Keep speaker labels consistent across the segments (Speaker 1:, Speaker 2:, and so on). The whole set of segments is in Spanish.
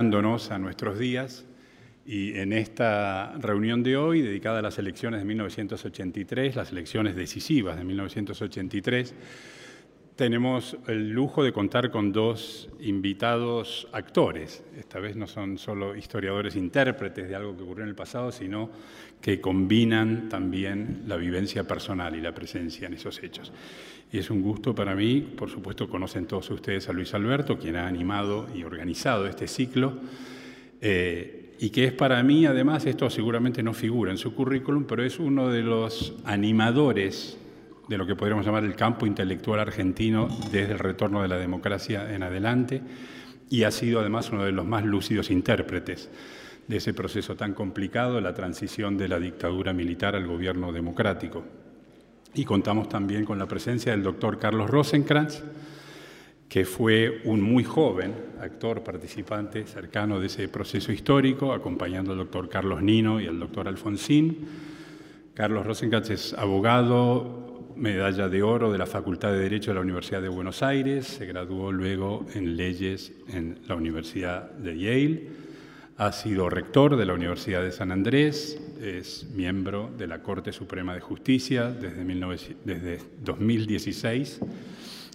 Speaker 1: a nuestros días. Y en esta reunión de hoy, dedicada a las elecciones de 1983, las elecciones decisivas de 1983, tenemos el lujo de contar con dos invitados actores. Esta vez no son solo historiadores intérpretes de algo que ocurrió en el pasado, sino que combinan también la vivencia personal y la presencia en esos hechos. Y es un gusto para mí, por supuesto conocen todos ustedes a Luis Alberto, quien ha animado y organizado este ciclo, eh, y que es para mí, además, esto seguramente no figura en su currículum, pero es uno de los animadores de lo que podríamos llamar el campo intelectual argentino desde el retorno de la democracia en adelante, y ha sido además uno de los más lúcidos intérpretes de ese proceso tan complicado, la transición de la dictadura militar al gobierno democrático. Y contamos también con la presencia del doctor Carlos Rosenkrantz, que fue un muy joven actor participante cercano de ese proceso histórico, acompañando al doctor Carlos Nino y al doctor Alfonsín. Carlos Rosenkrantz es abogado, medalla de oro de la Facultad de Derecho de la Universidad de Buenos Aires, se graduó luego en leyes en la Universidad de Yale ha sido rector de la Universidad de San Andrés, es miembro de la Corte Suprema de Justicia desde, 2016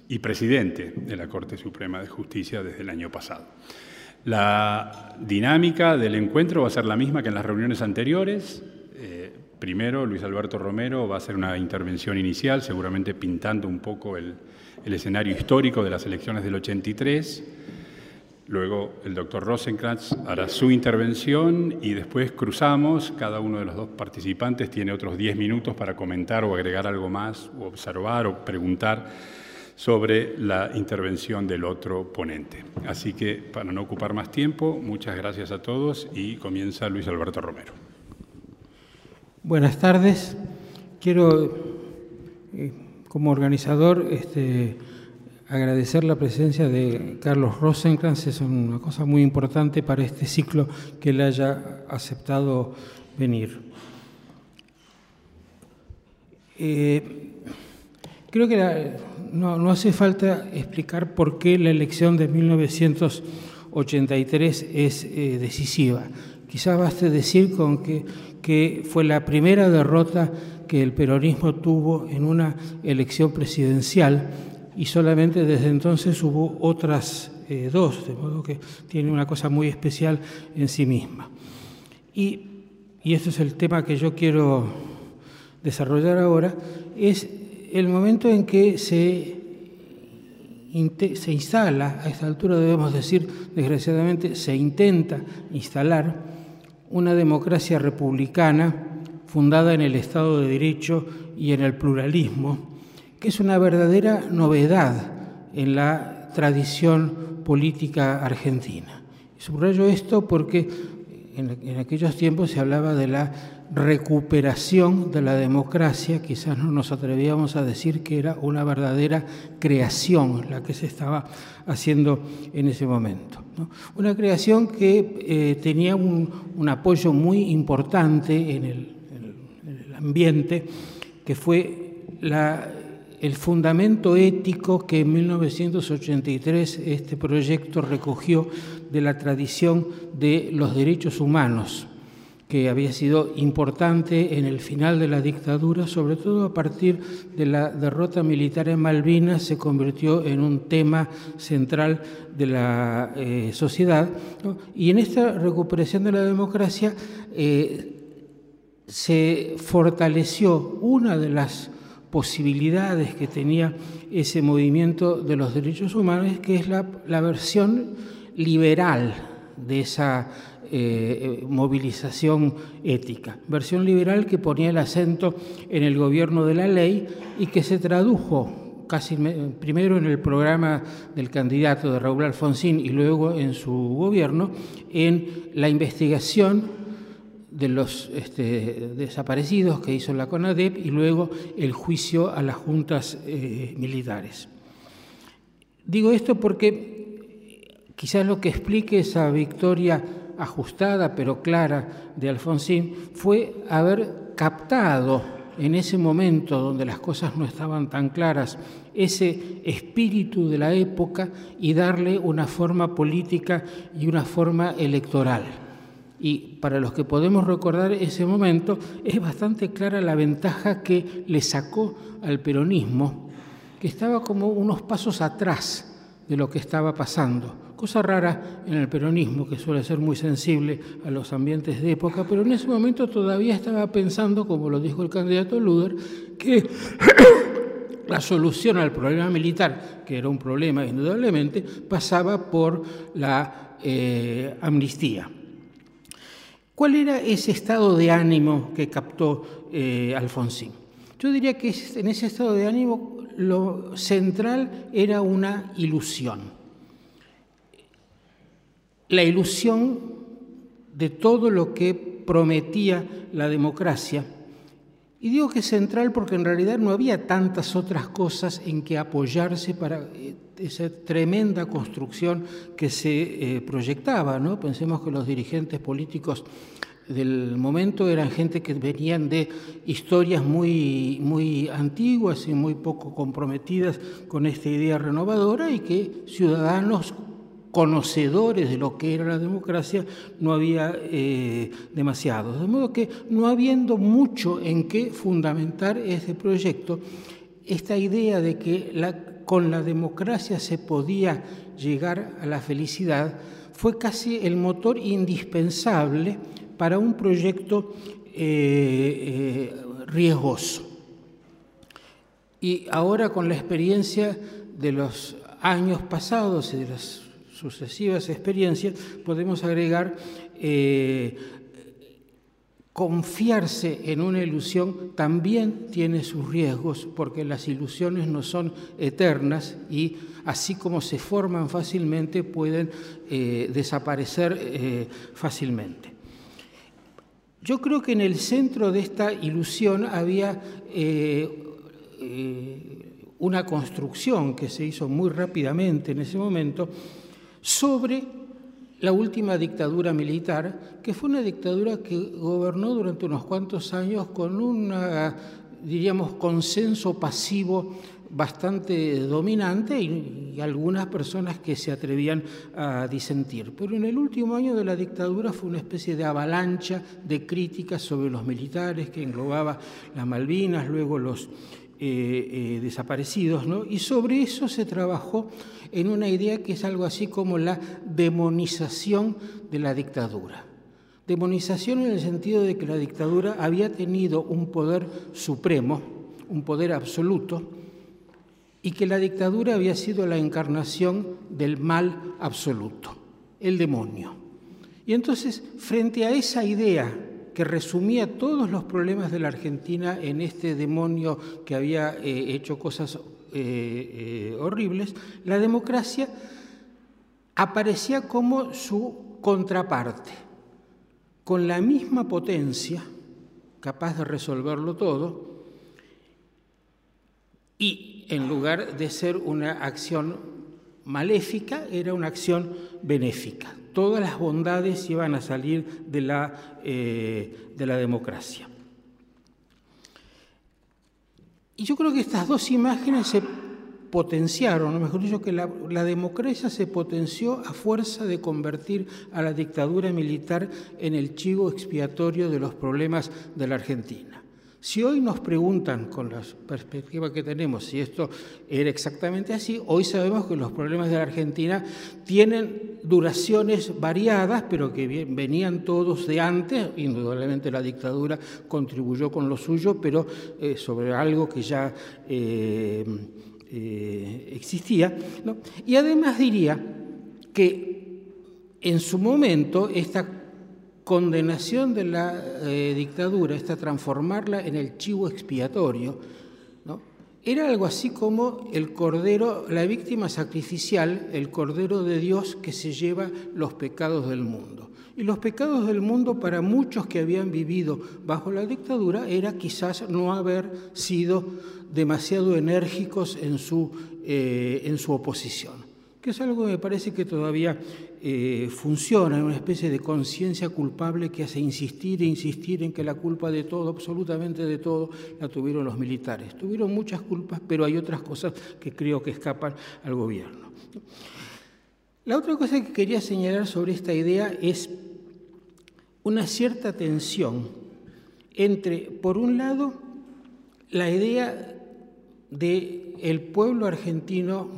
Speaker 1: y presidente de la Corte Suprema de Justicia desde el año pasado. La dinámica del encuentro va a ser la misma que en las reuniones anteriores. Eh, primero, Luis Alberto Romero va a hacer una intervención inicial, seguramente pintando un poco el, escenario histórico de las elecciones del 83 Luego el doctor Rosenkrantz hará su intervención y después cruzamos. Cada uno de los dos participantes tiene otros 10 minutos para comentar o agregar algo más, o observar o preguntar sobre la intervención del otro ponente. Así que, para no ocupar más tiempo, muchas gracias a todos y comienza Luis Alberto Romero.
Speaker 2: Buenas tardes. Quiero, eh, como organizador, este, agradecer la presencia de Carlos Rosenkrantz, es una cosa muy importante para este ciclo que él haya aceptado venir. Eh, creo que no, hace falta explicar por qué la elección de 1983 es eh, decisiva. Quizás baste decir con que, fue la primera derrota que el peronismo tuvo en una elección presidencial y solamente desde entonces hubo otras eh, dos, de modo que tiene una cosa muy especial en sí misma. Y, y este es el tema que yo quiero desarrollar ahora, es el momento en que se, se instala, a esta altura debemos decir, desgraciadamente, se intenta instalar una democracia republicana fundada en el Estado de Derecho y en el pluralismo, que es una verdadera novedad en la tradición política argentina. Subrayo esto porque en, aquellos tiempos se hablaba de la recuperación de la democracia, quizás no nos atrevíamos a decir que era una verdadera creación la que se estaba haciendo en ese momento. Una creación que eh, tenía un, apoyo muy importante en el ambiente, que fue el fundamento ético que en 1983 este proyecto recogió de la tradición de los derechos humanos, que había sido importante en el final de la dictadura, sobre todo a partir de la derrota militar en Malvinas, se convirtió en un tema central de la eh, sociedad. Y en esta recuperación de la democracia eh, se fortaleció una de las posibilidades que tenía ese movimiento de los derechos humanos, que es la, versión liberal de esa eh, movilización ética. Versión liberal que ponía el acento en el gobierno de la ley y que se tradujo casi primero en el programa del candidato de Raúl Alfonsín y luego en su gobierno en la investigación de los este, desaparecidos que hizo la CONADEP y luego el juicio a las juntas eh, militares. Digo esto porque quizás lo que explique esa victoria ajustada pero clara de Alfonsín fue haber captado en ese momento donde las cosas no estaban tan claras ese espíritu de la época y darle una forma política y una forma electoral. Y para los que podemos recordar ese momento, es bastante clara la ventaja que le sacó al peronismo, que estaba como unos pasos atrás de lo que estaba pasando. Cosa rara en el peronismo, que suele ser muy sensible a los ambientes de época, pero en ese momento todavía estaba pensando, como lo dijo el candidato Luder, que la solución al problema militar, que era un problema indudablemente, pasaba por la eh, amnistía. ¿Cuál era ese estado de ánimo que captó eh, Alfonsín? Yo diría que en ese estado de ánimo lo central era una ilusión. La ilusión de todo lo que prometía la democracia. Y digo que central porque en realidad no había tantas otras cosas en que apoyarse para eh, esa tremenda construcción que se eh, proyectaba. ¿no? Pensemos que los dirigentes políticos del momento eran gente que venían de historias muy, muy antiguas y muy poco comprometidas con esta idea renovadora y que ciudadanos conocedores de lo que era la democracia no había eh, demasiados. De modo que no habiendo mucho en qué fundamentar este proyecto, esta idea de que con la democracia se podía llegar a la felicidad fue casi el motor indispensable para un proyecto eh, eh, riesgoso. Y ahora con la experiencia de los años pasados y de las sucesivas experiencias, podemos agregar eh, confiarse en una ilusión también tiene sus riesgos, porque las ilusiones no son eternas y así como se forman fácilmente, pueden desaparecer fácilmente. Yo creo que en el centro de esta ilusión había eh, eh, una construcción que se hizo muy rápidamente en ese momento sobre la última dictadura militar, que fue una dictadura que gobernó durante unos cuantos años con un, diríamos, consenso pasivo bastante dominante y, algunas personas que se atrevían a disentir. Pero en el último año de la dictadura fue una especie de avalancha de críticas sobre los militares que englobaba las Malvinas, luego los eh, eh, desaparecidos, ¿no? y sobre eso se trabajó en una idea que es algo así como la demonización de la dictadura. Demonización en el sentido de que la dictadura había tenido un poder supremo, un poder absoluto, y que la dictadura había sido la encarnación del mal absoluto, el demonio. Y entonces, frente a esa idea que resumía todos los problemas de la Argentina en este demonio que había eh, hecho cosas eh, eh, horribles, la democracia aparecía como su contraparte, con la misma potencia, capaz de resolverlo todo, y en lugar de ser una acción maléfica, era una acción benéfica. Todas las bondades iban a salir de la, eh, de la democracia. Y yo creo que estas dos imágenes se potenciaron, o mejor dicho, que la, la, democracia se potenció a fuerza de convertir a la dictadura militar en el chivo expiatorio de los problemas de la Argentina. Si hoy nos preguntan, con la perspectiva que tenemos, si esto era exactamente así, hoy sabemos que los problemas de la Argentina tienen duraciones variadas, pero que venían todos de antes. Indudablemente la dictadura contribuyó con lo suyo, pero eh, sobre algo que ya eh, eh, existía. Y además diría que en su momento esta condenación de la eh, dictadura, esta transformarla en el chivo expiatorio, ¿no? era algo así como el cordero, la víctima sacrificial, el cordero de Dios que se lleva los pecados del mundo. Y los pecados del mundo para muchos que habían vivido bajo la dictadura era quizás no haber sido demasiado enérgicos en su, eh, en su oposición. que es algo que me parece que todavía eh, funciona, una especie de conciencia culpable que hace insistir e insistir en que la culpa de todo, absolutamente de todo, la tuvieron los militares. Tuvieron muchas culpas, pero hay otras cosas que creo que escapan al gobierno. La otra cosa que quería señalar sobre esta idea es una cierta tensión entre, por un lado, la idea de el pueblo argentino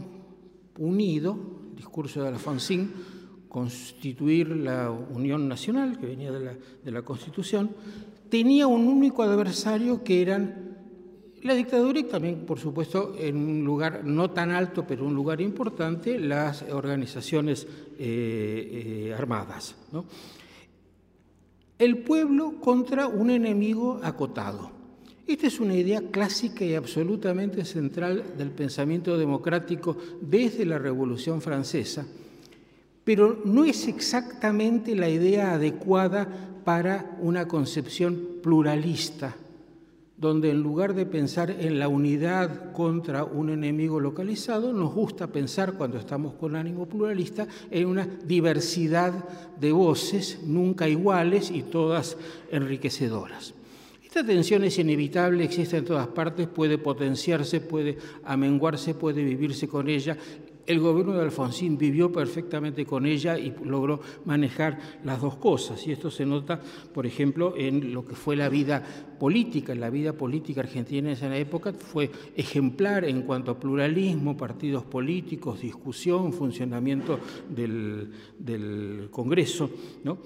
Speaker 2: unido, discurso de Alfonsín, constituir la Unión Nacional, que venía de la, de la Constitución, tenía un único adversario que eran la dictadura y también, por supuesto, en un lugar no tan alto, pero un lugar importante, las organizaciones eh, eh, armadas. El pueblo contra un enemigo acotado. Esta es una idea clásica y absolutamente central del pensamiento democrático desde la Revolución Francesa, pero no es exactamente la idea adecuada para una concepción pluralista donde en lugar de pensar en la unidad contra un enemigo localizado, nos gusta pensar, cuando estamos con ánimo pluralista, en una diversidad de voces nunca iguales y todas enriquecedoras. Esta tensión es inevitable, existe en todas partes, puede potenciarse, puede amenguarse, puede vivirse con ella el gobierno de Alfonsín vivió perfectamente con ella y logró manejar las dos cosas. Y esto se nota, por ejemplo, en lo que fue la vida política. La vida política argentina en esa época fue ejemplar en cuanto a pluralismo, partidos políticos, discusión, funcionamiento del, Congreso. ¿no?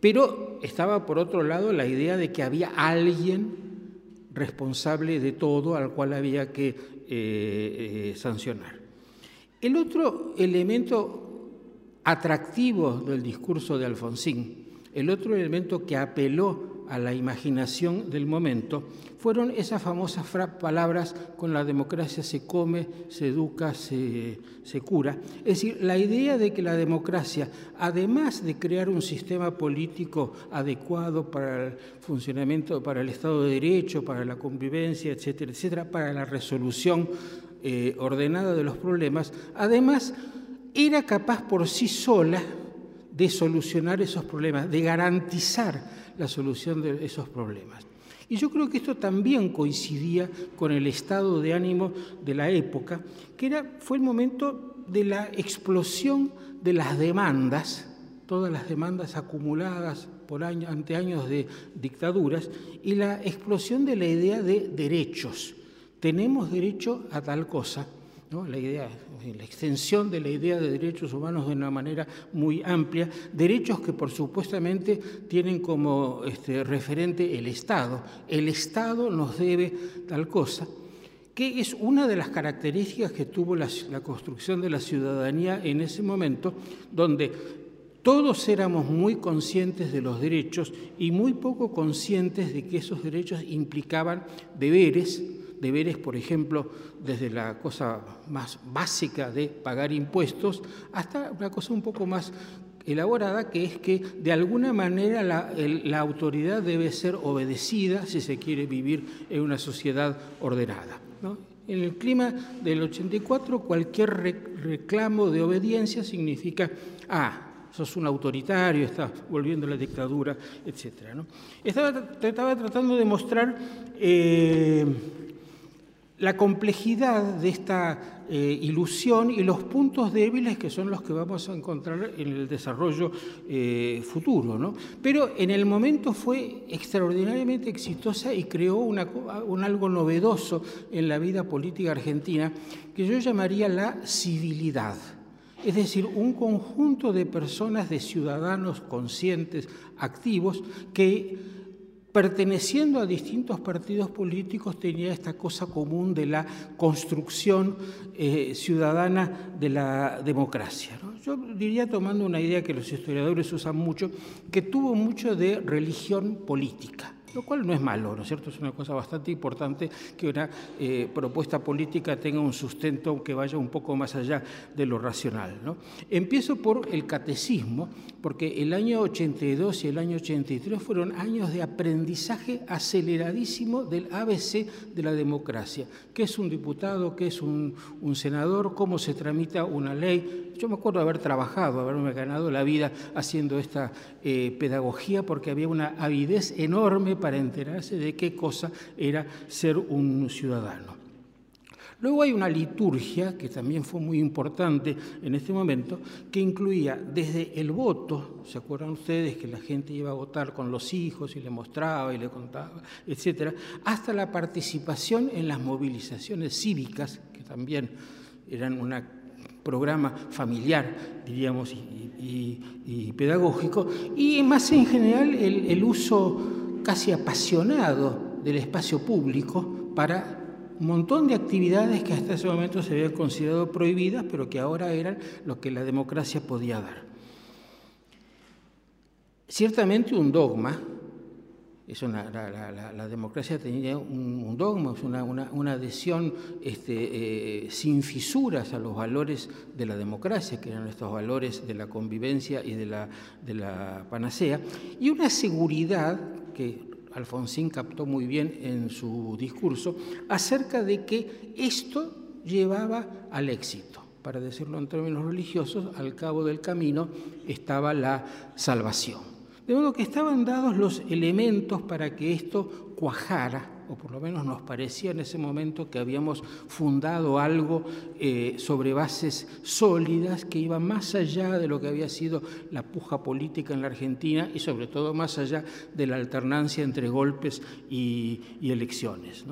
Speaker 2: Pero estaba, por otro lado, la idea de que había alguien responsable de todo al cual había que eh, eh, sancionar. El otro elemento atractivo del discurso de Alfonsín, el otro elemento que apeló a la imaginación del momento, fueron esas famosas palabras con la democracia se come, se educa, se, se, cura. Es decir, la idea de que la democracia, además de crear un sistema político adecuado para el funcionamiento, para el Estado de Derecho, para la convivencia, etcétera, etcétera, para la resolución eh, ordenada de los problemas, además era capaz por sí sola de solucionar esos problemas, de garantizar la solución de esos problemas. Y yo creo que esto también coincidía con el estado de ánimo de la época, que era, fue el momento de la explosión de las demandas, todas las demandas acumuladas por ante años de dictaduras, y la explosión de la idea de derechos tenemos derecho a tal cosa. La, idea, la extensión de la idea de derechos humanos de una manera muy amplia, derechos que por supuestamente tienen como este, referente el Estado. El Estado nos debe tal cosa, que es una de las características que tuvo la construcción de la ciudadanía en ese momento, donde todos éramos muy conscientes de los derechos y muy poco conscientes de que esos derechos implicaban deberes, deberes, por ejemplo, desde la cosa más básica de pagar impuestos hasta una cosa un poco más elaborada, que es que de alguna manera la, autoridad debe ser obedecida si se quiere vivir en una sociedad ordenada. En el clima del 84, cualquier reclamo de obediencia significa, ah, sos un autoritario, estás volviendo a la dictadura, etc. Estaba, estaba, tratando de mostrar eh, la complejidad de esta eh, ilusión y los puntos débiles que son los que vamos a encontrar en el desarrollo eh, futuro. ¿no? Pero en el momento fue extraordinariamente exitosa y creó un algo novedoso en la vida política argentina que yo llamaría la civilidad. Es decir, un conjunto de personas, de ciudadanos conscientes, activos, que perteneciendo a distintos partidos políticos, tenía esta cosa común de la construcción eh, ciudadana de la democracia. Yo diría, tomando una idea que los historiadores usan mucho, que tuvo mucho de religión política lo cual no es malo, ¿no es cierto? Es una cosa bastante importante que una eh, propuesta política tenga un sustento que vaya un poco más allá de lo racional. Empiezo por el catecismo, porque el año 82 y el año 83 fueron años de aprendizaje aceleradísimo del ABC de la democracia. ¿Qué es un diputado? ¿Qué es un, senador? ¿Cómo se tramita una ley? yo me acuerdo haber trabajado, haberme ganado la vida haciendo esta eh, pedagogía porque había una avidez enorme para enterarse de qué cosa era ser un ciudadano. Luego hay una liturgia, que también fue muy importante en este momento, que incluía desde el voto, ¿se acuerdan ustedes que la gente iba a votar con los hijos y le mostraba y le contaba, etcétera, hasta la participación en las movilizaciones cívicas, que también eran un programa familiar, diríamos, y, pedagógico, y más en general el uso casi apasionado del espacio público para un montón de actividades que hasta ese momento se habían considerado prohibidas, pero que ahora eran lo que la democracia podía dar. Ciertamente un dogma, la, democracia tenía un, dogma, una, una, adhesión este, eh, sin fisuras a los valores de la democracia, que eran estos valores de la convivencia y de la, de la panacea, y una seguridad que Alfonsín captó muy bien en su discurso, acerca de que esto llevaba al éxito. Para decirlo en términos religiosos, al cabo del camino estaba la salvación. De modo que estaban dados los elementos para que esto cuajara o por lo menos nos parecía en ese momento que habíamos fundado algo eh, sobre bases sólidas que iba más allá de lo que había sido la puja política en la Argentina y sobre todo más allá de la alternancia entre golpes y, elecciones.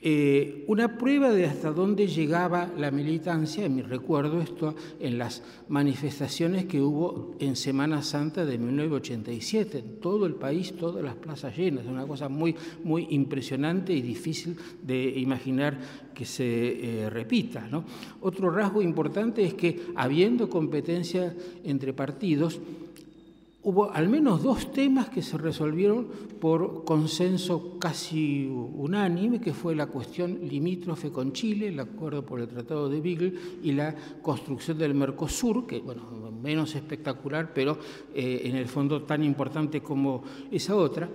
Speaker 2: Eh, una prueba de hasta dónde llegaba la militancia, en mi recuerdo esto, en las manifestaciones que hubo en Semana Santa de 1987, en todo el país, todas las plazas llenas, una cosa muy, muy impresionante y difícil de imaginar que se eh, repita. Otro rasgo importante es que, habiendo competencia entre partidos, hubo al menos dos temas que se resolvieron por consenso casi unánime, que fue la cuestión limítrofe con Chile, el acuerdo por el Tratado de Beagle y la construcción del Mercosur, que bueno, menos espectacular, pero eh, en el fondo tan importante como esa otra.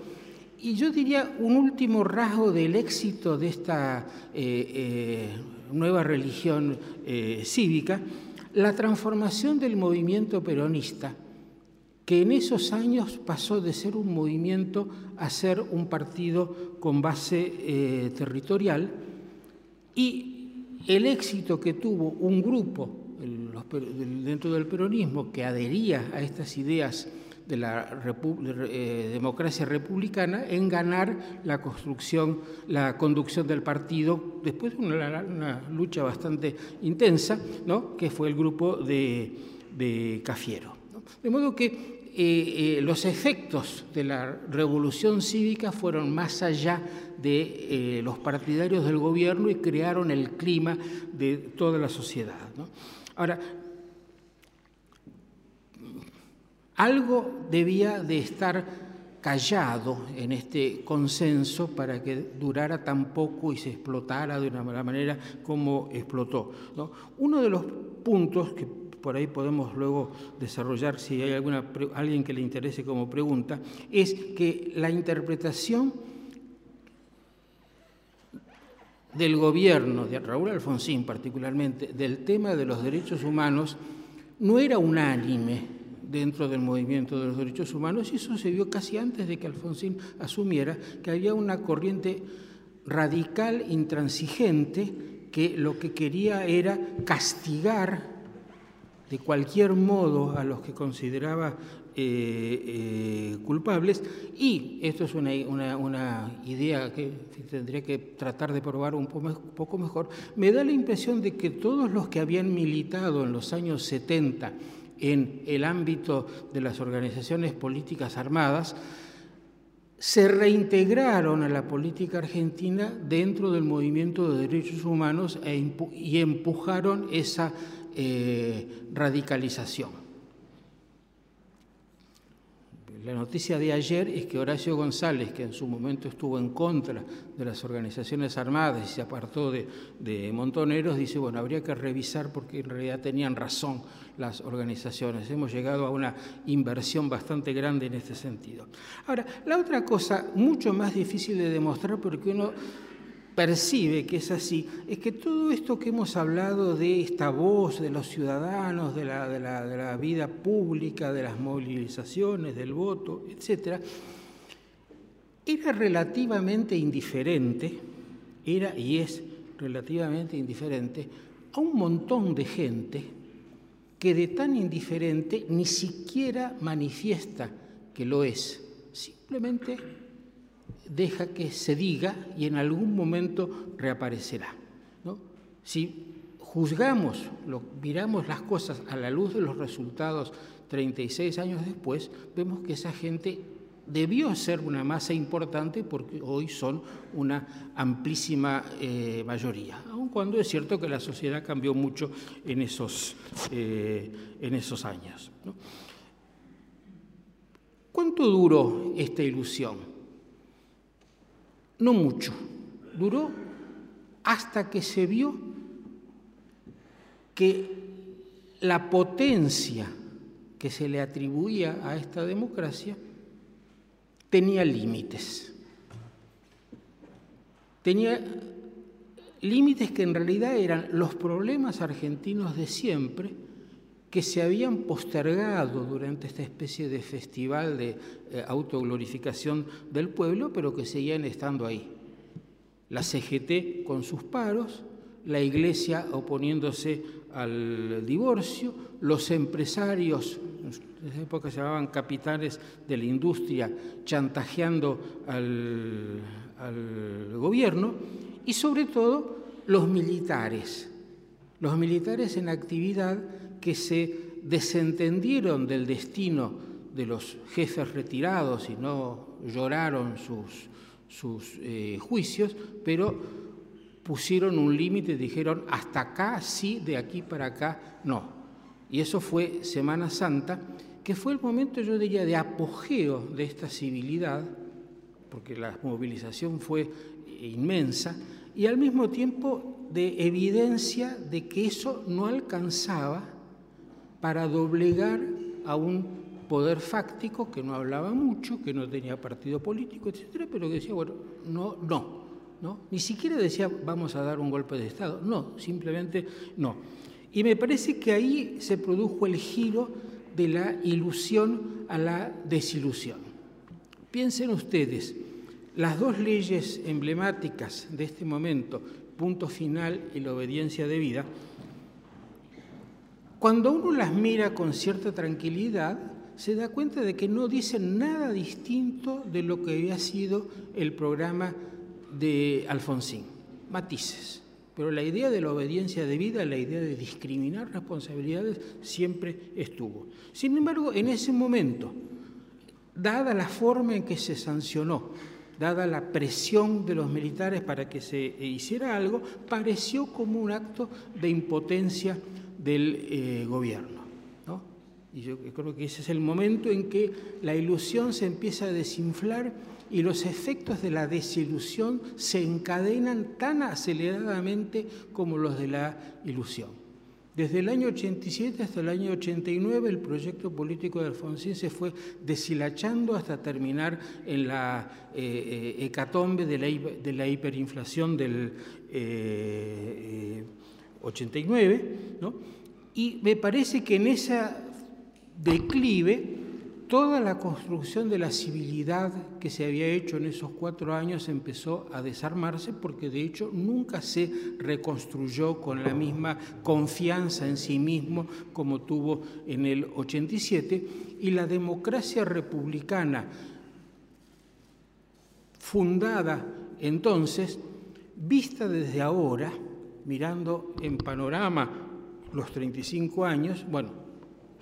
Speaker 2: Y yo diría un último rasgo del éxito de esta eh, eh, nueva religión cívica, la transformación del movimiento peronista que en esos años pasó de ser un movimiento a ser un partido con base eh, territorial y el éxito que tuvo un grupo dentro del peronismo que adhería a estas ideas de la eh, democracia republicana en ganar la construcción, la conducción del partido después de una, lucha bastante intensa, ¿no? que fue el grupo de, de Cafiero. De modo que los efectos de la revolución cívica fueron más allá de eh, los partidarios del gobierno y crearon el clima de toda la sociedad. Ahora, algo debía de estar callado en este consenso para que durara tan poco y se explotara de una manera como explotó. Uno de los puntos que por ahí podemos luego desarrollar si hay alguna, alguien que le interese como pregunta, es que la interpretación del gobierno, de Raúl Alfonsín particularmente, del tema de los derechos humanos, no era unánime dentro del movimiento de los derechos humanos y eso se vio casi antes de que Alfonsín asumiera que había una corriente radical, intransigente, que lo que quería era castigar de cualquier modo a los que consideraba eh, eh, culpables. Y esto es una, idea que tendría que tratar de probar un poco mejor, me da la impresión de que todos los que habían militado en los años 70 en el ámbito de las organizaciones políticas armadas, se reintegraron a la política argentina dentro del movimiento de derechos humanos e y empujaron esa eh, radicalización. La noticia de ayer es que Horacio González, que en su momento estuvo en contra de las organizaciones armadas y se apartó de, de, Montoneros, dice, bueno, habría que revisar porque en realidad tenían razón las organizaciones. Hemos llegado a una inversión bastante grande en este sentido. Ahora, la otra cosa, mucho más difícil de demostrar porque uno percibe que es así, es que todo esto que hemos hablado de esta voz de los ciudadanos, de la, de la vida pública, de las movilizaciones, del voto, etc., era relativamente indiferente, era y es relativamente indiferente a un montón de gente que de tan indiferente ni siquiera manifiesta que lo es, simplemente deja que se diga y en algún momento reaparecerá. Si juzgamos, lo, miramos las cosas a la luz de los resultados 36 años después, vemos que esa gente debió ser una masa importante porque hoy son una amplísima eh, mayoría, aun cuando es cierto que la sociedad cambió mucho en esos, eh, en esos años. ¿Cuánto duró esta ilusión? No mucho, duró hasta que se vio que la potencia que se le atribuía a esta democracia tenía límites. Tenía límites que en realidad eran los problemas argentinos de siempre que se habían postergado durante esta especie de festival de eh, autoglorificación del pueblo, pero que seguían estando ahí. La CGT con sus paros, la Iglesia oponiéndose al divorcio, los empresarios en esa época se llamaban capitanes de la industria, chantajeando al gobierno, y sobre todo los militares, los militares en actividad que se desentendieron del destino de los jefes retirados y no lloraron sus, sus eh, juicios, pero pusieron un límite, dijeron hasta acá sí, de aquí para acá no. Y eso fue Semana Santa que fue el momento, yo diría, de apogeo de esta civilidad, porque la movilización fue inmensa, y al mismo tiempo de evidencia de que eso no alcanzaba para doblegar a un poder fáctico que no hablaba mucho, que no tenía partido político, etcétera, pero que decía, bueno, no, no, no, ni siquiera decía vamos a dar un golpe de Estado, no, simplemente no. Y me parece que ahí se produjo el giro de la ilusión a la desilusión. Piensen ustedes, las dos leyes emblemáticas de este momento, punto final y la obediencia de vida, cuando uno las mira con cierta tranquilidad, se da cuenta de que no dicen nada distinto de lo que había sido el programa de Alfonsín. Matices. Pero la idea de la obediencia debida, la idea de discriminar responsabilidades, siempre estuvo. Sin embargo, en ese momento, dada la forma en que se sancionó, dada la presión de los militares para que se hiciera algo, pareció como un acto de impotencia del eh, gobierno. Y yo creo que ese es el momento en que la ilusión se empieza a desinflar y los efectos de la desilusión se encadenan tan aceleradamente como los de la ilusión. Desde el año 87 hasta el año 89 el proyecto político de Alfonsín se fue deshilachando hasta terminar en la eh, eh, hecatombe de la, hiperinflación del 89, eh, y me parece que en esa declive toda la construcción de la civilidad que se había hecho en esos cuatro años empezó a desarmarse porque de hecho nunca se reconstruyó con la misma confianza en sí mismo como tuvo en el 87 y la democracia republicana fundada entonces, vista desde ahora, mirando en panorama los 35 años, bueno,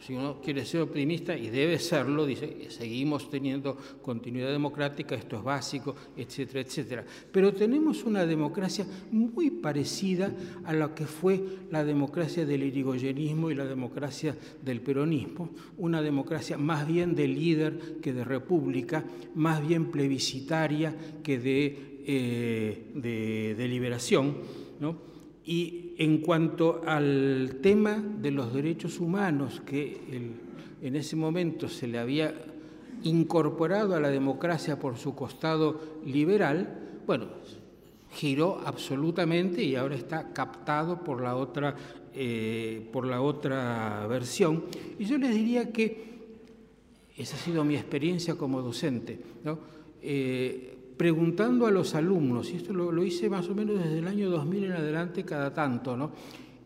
Speaker 2: si uno quiere ser optimista, y debe serlo, dice, seguimos teniendo continuidad democrática, esto es básico, etcétera, etcétera. Pero tenemos una democracia muy parecida a lo que fue la democracia del irigoyenismo y la democracia del peronismo, una democracia más bien de líder que de república, más bien plebiscitaria que de, eh, de deliberación, ¿no? Y en cuanto al tema de los derechos humanos, que en ese momento se le había incorporado a la democracia por su costado liberal, bueno, giró absolutamente y ahora está captado por la otra, eh, por la otra versión. Y yo les diría que esa ha sido mi experiencia como docente, eh, preguntando a los alumnos, y esto lo, hice más o menos desde el año 2000 en adelante cada tanto, ¿no?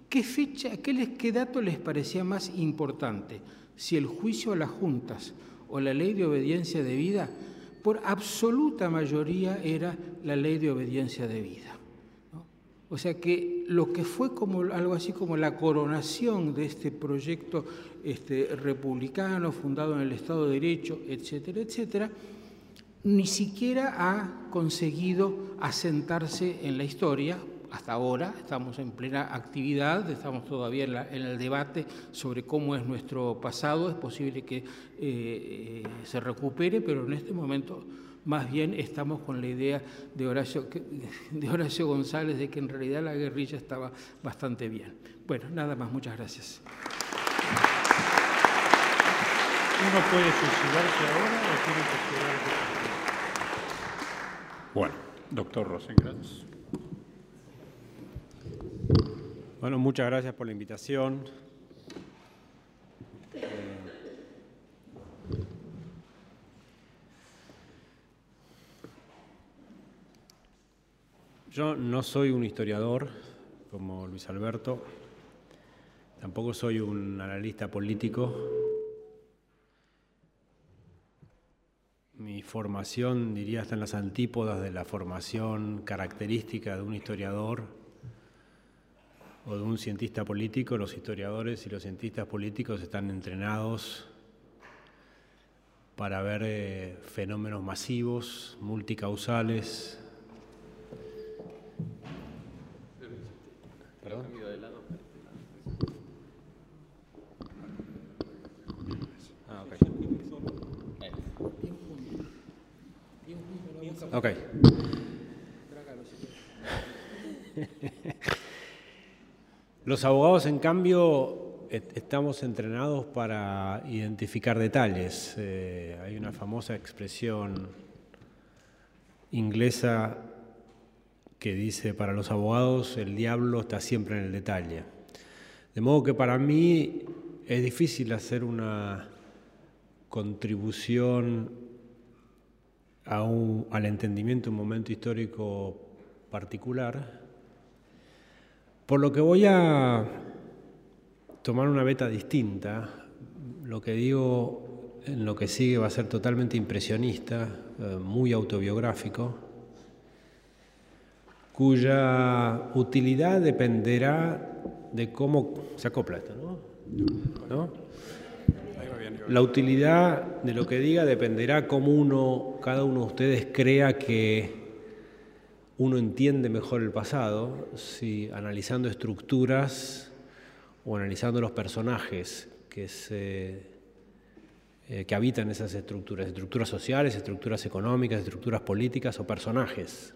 Speaker 2: ¿Qué fecha, qué, les, qué dato les parecía más importante? Si el juicio a las juntas o la ley de obediencia de vida por absoluta mayoría era la ley de obediencia de vida. O sea que lo que fue como algo así como la coronación de este proyecto este, republicano fundado en el Estado de Derecho, etcétera, etcétera, ni siquiera ha conseguido asentarse en la historia, hasta ahora, estamos en plena actividad, estamos todavía en, el debate sobre cómo es nuestro pasado, es posible que eh, eh, se recupere, pero en este momento más bien estamos con la idea de Horacio, de Horacio González de que en realidad la guerrilla estaba bastante bien. Bueno, nada más, muchas gracias.
Speaker 3: ¿Uno puede suicidarse ahora o tiene que esperar?
Speaker 1: Bueno, doctor Rosengrantz.
Speaker 4: Bueno, muchas gracias por la invitación. Yo no soy un historiador como Luis Alberto, tampoco soy un analista político. Mi formación, diría, está en las antípodas de la formación característica de un historiador o de un cientista político, los historiadores y los cientistas políticos están entrenados para ver eh, fenómenos masivos, multicausales. ¿Perdón? Ah, ok. Los abogados, en cambio, estamos entrenados para identificar detalles. Eh, hay una famosa expresión inglesa que dice, para los abogados el diablo está siempre en el detalle. De modo que para mí es difícil hacer una contribución al entendimiento un momento histórico particular por lo que voy a tomar una beta distinta, lo que digo en lo que sigue va a ser totalmente impresionista, eh, muy autobiográfico, cuya utilidad dependerá de cómo se acopla esto, ¿no? La utilidad de lo que diga dependerá cómo uno, cada uno de ustedes crea que uno entiende mejor el pasado si analizando estructuras o analizando los personajes que, eh, que habitan esas estructuras, estructuras sociales, estructuras económicas, estructuras políticas o personajes.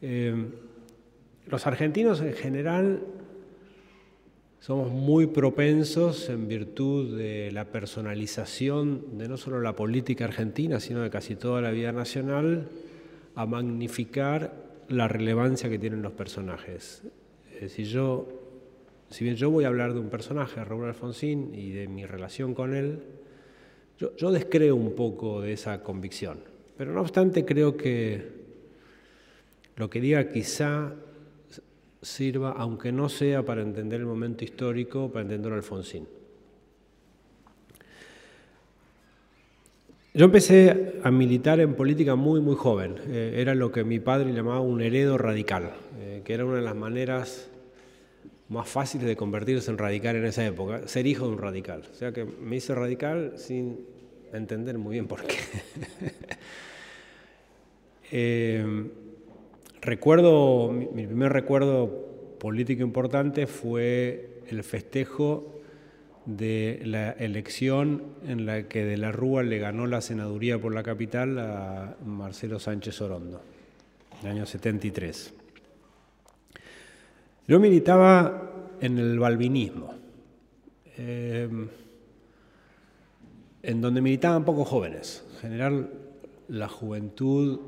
Speaker 4: Eh, los argentinos en general somos muy propensos en virtud de la personalización de no solo la política argentina, sino de casi toda la vida nacional, a magnificar la relevancia que tienen los personajes. Yo, si bien yo voy a hablar de un personaje, Raúl Alfonsín, y de mi relación con él, yo descreo un poco de esa convicción. Pero no obstante creo que lo que diga quizá sirva, aunque no sea para entender el momento histórico, para entender a Alfonsín. Yo empecé a militar en política muy, muy joven. Eh, era lo que mi padre llamaba un heredo radical, eh, que era una de las maneras más fáciles de convertirse en radical en esa época, ser hijo de un radical. O sea que me hice radical sin entender muy bien por qué. Eh, recuerdo, mi primer recuerdo político importante fue el festejo de la elección en la que de la Rúa le ganó la senaduría por la capital a Marcelo Sánchez Orondo, en el año 73. Yo militaba en el balvinismo, em, en donde militaban pocos jóvenes. En general, la juventud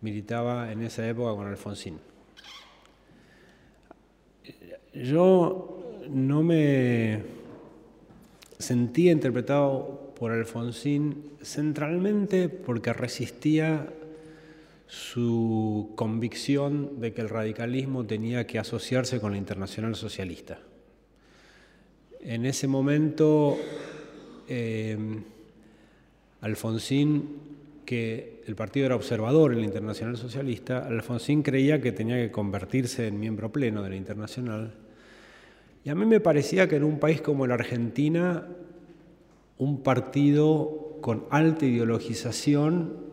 Speaker 4: militaba en esa época con Alfonsín. Yo no me sentía interpretado por Alfonsín centralmente porque resistía su convicción de que el radicalismo tenía que asociarse con la Internacional Socialista. En ese momento, eh, Alfonsín, que el partido era observador en la Internacional Socialista, Alfonsín creía que tenía que convertirse en miembro pleno de la Internacional. Y a mí me parecía que en un país como la Argentina, un partido con alta ideologización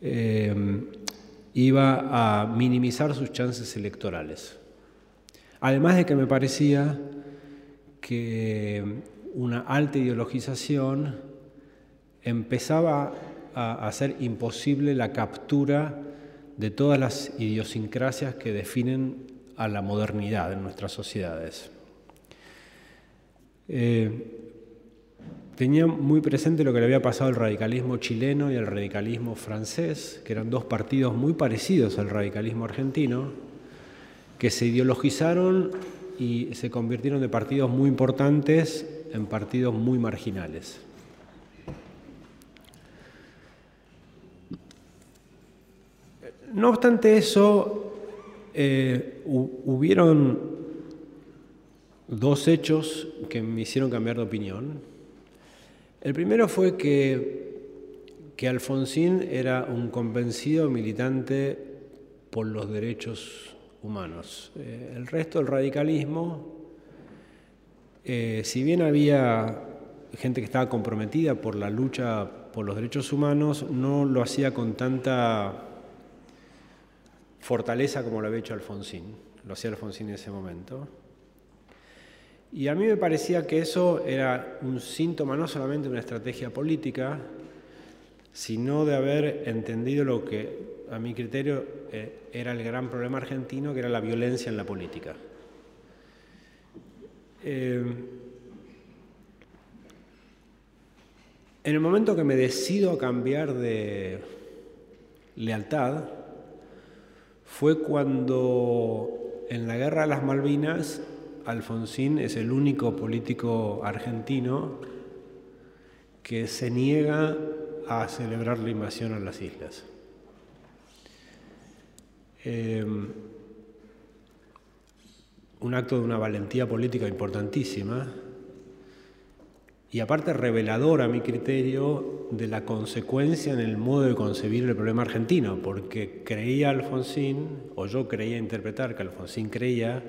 Speaker 4: eh, iba a minimizar sus chances electorales. Además de que me parecía que una alta ideologización empezaba a hacer imposible la captura de todas las idiosincrasias que definen a la modernidad en nuestras sociedades. Eh, tenía muy presente lo que le había pasado al radicalismo chileno y al radicalismo francés, que eran dos partidos muy parecidos al radicalismo argentino, que se ideologizaron y se convirtieron de partidos muy importantes en partidos muy marginales. No obstante eso, eh, hubieron dos hechos que me hicieron cambiar de opinión. El primero fue que, que Alfonsín era un convencido militante por los derechos humanos. Eh, el resto del radicalismo, eh, si bien había gente que estaba comprometida por la lucha por los derechos humanos, no lo hacía con tanta fortaleza como lo había hecho Alfonsín. Lo hacía Alfonsín en ese momento. Y a mí me parecía que eso era un síntoma no solamente de una estrategia política, sino de haber entendido lo que, a mi criterio, eh, era el gran problema argentino, que era la violencia en la política. Eh, en el momento que me decido a cambiar de lealtad, fue cuando en la guerra de las Malvinas Alfonsín es el único político argentino que se niega a celebrar la invasión a las islas. Em, un acto de una valentía política importantísima y aparte revelador a mi criterio de la consecuencia en el modo de concebir el problema argentino, porque creía Alfonsín, o yo creía interpretar que Alfonsín creía,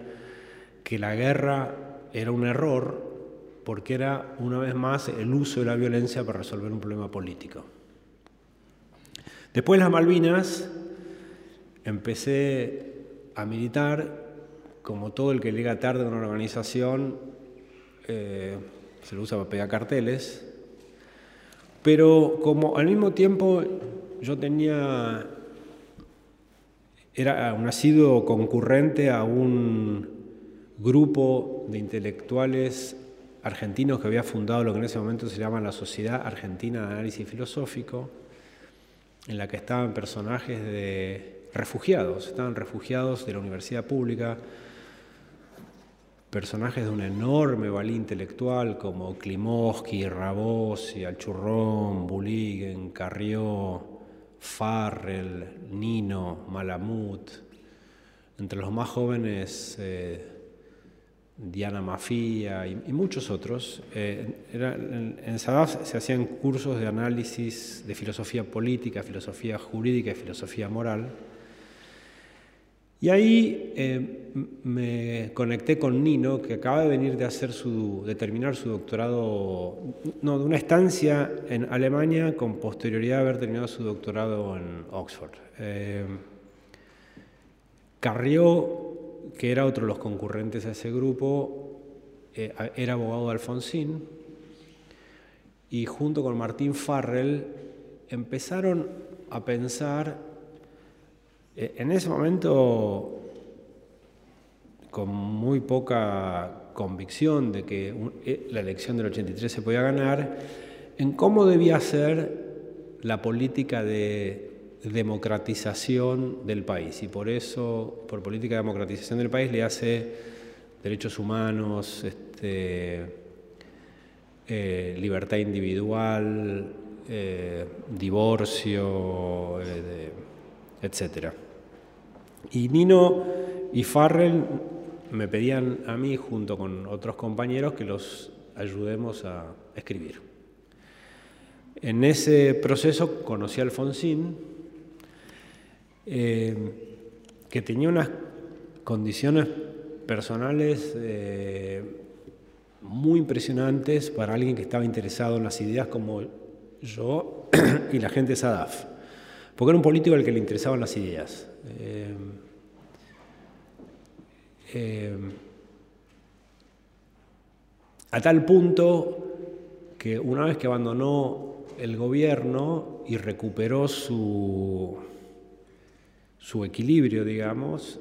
Speaker 4: que la guerra era un error porque era una vez más el uso de la violencia para resolver un problema político. Después de las Malvinas empecé a militar, como todo el que llega tarde a una organización, eh, se lo usa para pegar carteles, pero como al mismo tiempo yo tenía, era un asiduo concurrente a un grupo de intelectuales argentinos que había fundado lo que en ese momento se llama la Sociedad Argentina de Análisis Filosófico, en la que estaban personajes de refugiados, estaban refugiados de la universidad pública, personajes de un enorme valía intelectual como Klimovsky, Rabossi, Alchurrón, Buligen, Carrió, Farrell, Nino, Malamut, entre los más jóvenes eh, Diana Mafia y, muchos otros. Eh, en, en Sadaf se hacían cursos de análisis de filosofía política, filosofía jurídica y filosofía moral. Y ahí eh, me conecté con Nino, que acaba de venir de, hacer su, de terminar su doctorado, no, de una estancia en Alemania con posterioridad a haber terminado su doctorado en Oxford. Eh, Carrió que era otro de los concurrentes a ese grupo, eh, era abogado de Alfonsín, y junto con Martín Farrell empezaron a pensar, en ese momento con muy poca convicción de que eh, la elección del 83 se podía ganar, en cómo debía ser la política de democratización del país y por eso, por política de democratización del país, le hace derechos humanos, este, eh, libertad individual, eh, divorcio, etc. Y Nino y Farrell me pedían a mí, junto con otros compañeros, que los ayudemos a escribir. En ese proceso conocí a Alfonsín, eh, que tenía unas condiciones personales eh, muy impresionantes para alguien que estaba interesado en las ideas como yo y la gente de SADAF, porque era un político al que le interesaban las ideas. Eh, eh, a tal punto que una vez que abandonó el gobierno y recuperó su, su equilibrio, digamos,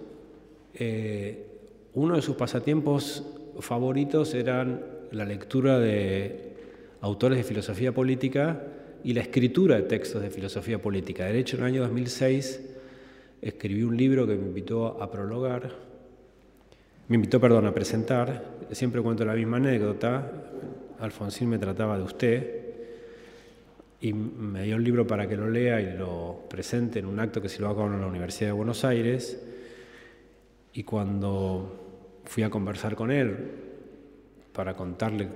Speaker 4: eh, uno de sus pasatiempos favoritos eran la lectura de autores de filosofía política y la escritura de textos de filosofía política. De hecho, en el año 2006 escribí un libro que me invitó a prologar, me invitó, perdón, a presentar. Siempre cuento la misma anécdota. Alfonsín me trataba de usted y me dio el libro para que lo lea y lo presente en un acto que se lo hago en la Universidad de Buenos Aires. Y cuando fui a conversar con él para contarle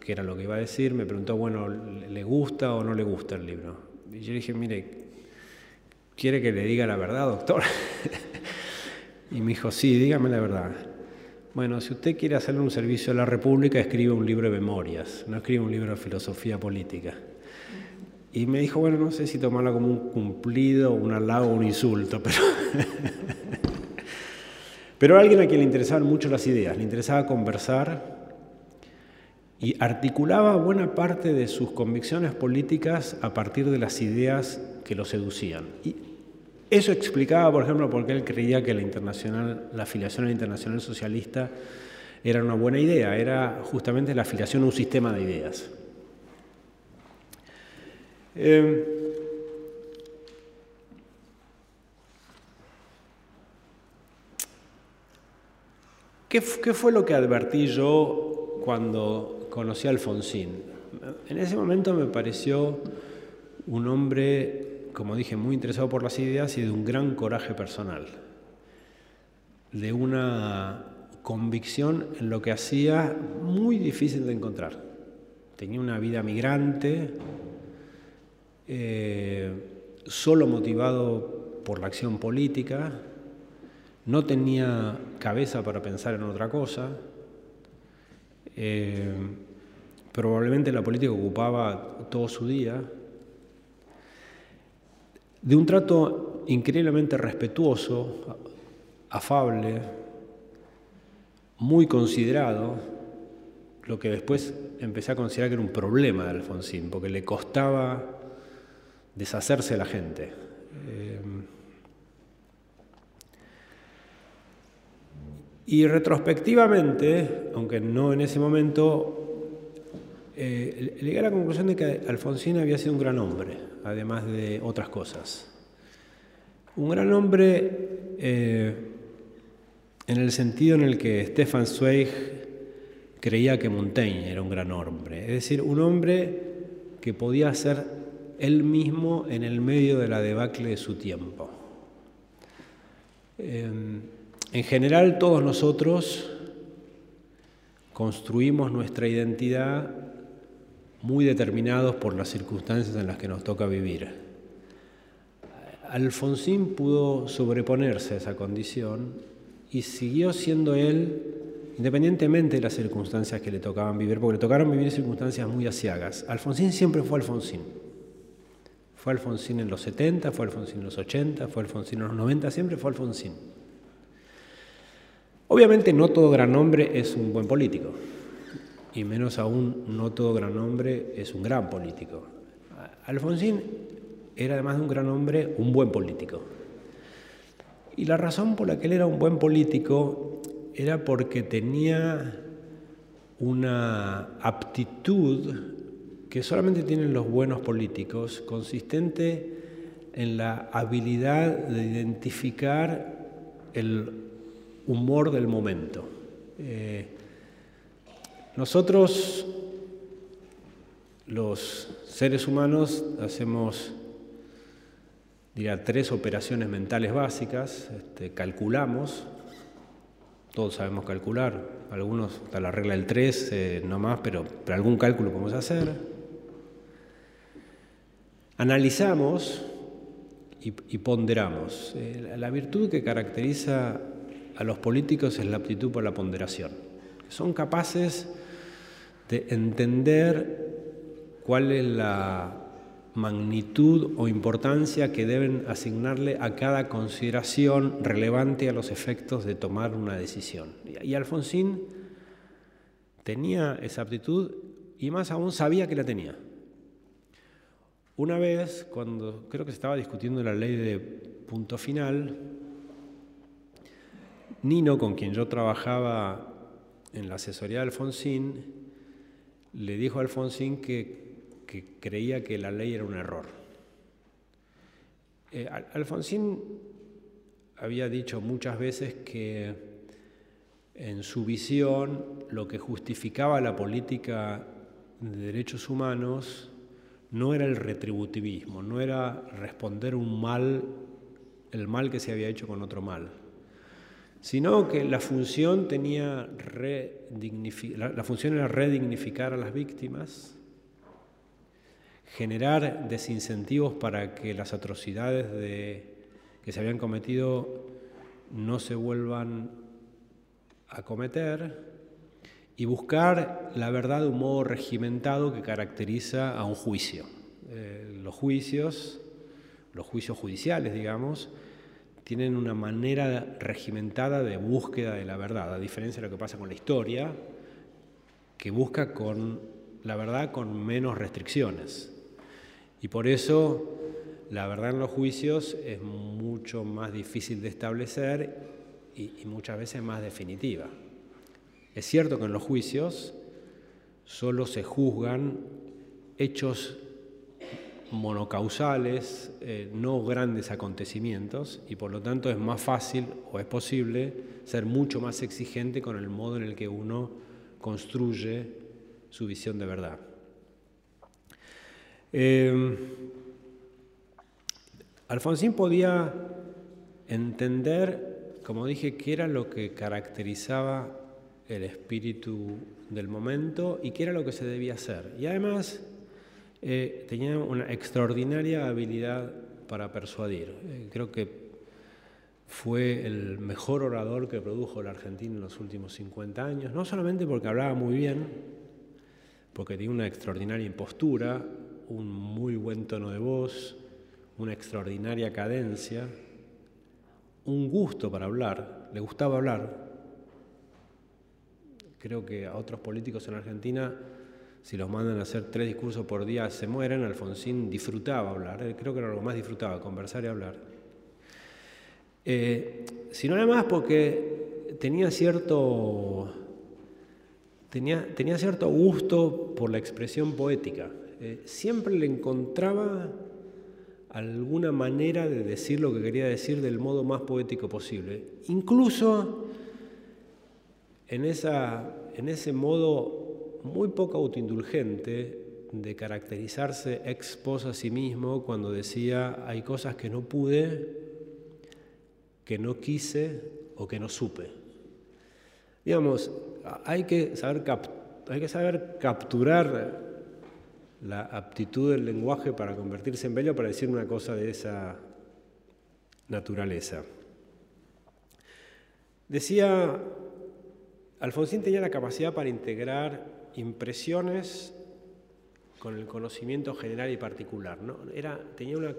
Speaker 4: qué era lo que iba a decir, me preguntó, bueno, ¿le gusta o no le gusta el libro? Y yo dije, mire, ¿quiere que le diga la verdad, doctor? y me dijo, sí, dígame la verdad. Bueno, si usted quiere hacerle un servicio a la República, escribe un libro de memorias, no escribe un libro de filosofía política. Y me dijo, bueno, no sé si tomarlo como un cumplido, un halago un insulto, pero... pero alguien a quien le interesaban mucho las ideas, le interesaba conversar y articulaba buena parte de sus convicciones políticas a partir de las ideas que lo seducían. Eso explicaba, por ejemplo, por qué él creía que la, internacional, la afiliación a la Internacional Socialista era una buena idea, era justamente la afiliación a un sistema de ideas. Em, ¿qué, ¿Qué fue lo que advertí yo cuando conocí a Alfonsín? En ese momento me pareció un hombre como dije, muy interesado por las ideas y de un gran coraje personal, de una convicción en lo que hacía muy difícil de encontrar. Tenía una vida migrante, eh, solo motivado por la acción política, no tenía cabeza para pensar en otra cosa, eh, probablemente la política ocupaba todo su día, de un trato increíblemente respetuoso, afable, muy considerado, lo que después empecé a considerar que era un problema de Alfonsín, porque le costaba deshacerse de la gente. Eh, y retrospectivamente, aunque no en ese momento, eh, llegué a la conclusión de que Alfonsín había sido un gran hombre además de otras cosas. Un gran hombre eh, en el sentido en el que Stefan Zweig creía que Montaigne era un gran hombre, es decir, un hombre que podía ser él mismo en el medio de la debacle de su tiempo. Eh, en general todos nosotros construimos nuestra identidad muy determinados por las circunstancias en las que nos toca vivir. Alfonsín pudo sobreponerse a esa condición y siguió siendo él independientemente de las circunstancias que le tocaban vivir, porque le tocaron vivir circunstancias muy asiagas. Alfonsín siempre fue Alfonsín. Fue Alfonsín en los 70, fue Alfonsín en los 80, fue Alfonsín en los 90, siempre fue Alfonsín. Obviamente no todo gran hombre es un buen político y menos aún no todo gran hombre es un gran político. Alfonsín era además de un gran hombre, un buen político. Y la razón por la que él era un buen político era porque tenía una aptitud que solamente tienen los buenos políticos, consistente en la habilidad de identificar el humor del momento. Eh, nosotros, los seres humanos, hacemos diría, tres operaciones mentales básicas. Este, calculamos, todos sabemos calcular, algunos está la regla del 3, eh, no más, pero, pero algún cálculo podemos hacer. Analizamos y, ponderamos. Eh, la virtud que caracteriza a los políticos es la aptitud por la ponderación. Son capaces de entender cuál es la magnitud o importancia que deben asignarle a cada consideración relevante a los efectos de tomar una decisión. Y Alfonsín tenía esa aptitud y más aún sabía que la tenía. Una vez, cuando creo que se estaba discutiendo la ley de punto final, Nino, con quien yo trabajaba en la asesoría de Alfonsín, le dijo a Alfonsín que creía que la ley era un error. Eh, Alfonsín había dicho muchas veces que en su visión lo que justificaba la política de derechos humanos no era el retributivismo, no era responder un mal, el mal que se había hecho con otro mal, sino que la función tenía la función era redignificar a las víctimas generar desincentivos para que las atrocidades que se habían cometido no se vuelvan a cometer y buscar la verdad de un modo regimentado que caracteriza a un juicio. Eh, los juicios, los juicios judiciales, digamos, tienen una manera regimentada de búsqueda de la verdad, a diferencia de lo que pasa con la historia, que busca con la verdad con menos restricciones. Y por eso la verdad en los juicios es mucho más difícil de establecer y, muchas veces más definitiva. Es cierto que en los juicios solo se juzgan hechos monocausales, eh, no grandes acontecimientos, y por lo tanto es más fácil o es posible ser mucho más exigente con el modo en el que uno construye su visión de verdad. Eh, Alfonsín podía entender, como dije, qué era lo que caracterizaba el espíritu del momento y qué era lo que se debía hacer. Y además eh, tenía una extraordinaria habilidad para persuadir. Eh, creo que fue el mejor orador que produjo la Argentina en los últimos 50 años, no solamente porque hablaba muy bien, porque tenía una extraordinaria impostura, un muy buen tono de voz, una extraordinaria cadencia, un gusto para hablar, le gustaba hablar. Creo que a otros políticos en Argentina, si los mandan a hacer tres discursos por día, se mueren. Alfonsín disfrutaba hablar, eh, creo que era lo más disfrutaba, conversar y hablar. Eh, sino además porque tenía cierto, tenía, tenía cierto gusto por la expresión poética. Eh, siempre le encontraba alguna manera de decir lo que quería decir del modo más poético posible. Incluso en, esa, en ese modo muy poco autoindulgente de caracterizarse ex pos a sí mismo cuando decía hay cosas que no pude, que no quise o que no supe. Digamos, hay que saber, hay que saber capturar la aptitud del lenguaje para convertirse en bello para decir una cosa de esa naturaleza. Decía, Alfonsín tenía la capacidad para integrar impresiones con el conocimiento general y particular. ¿no? Era, tenía una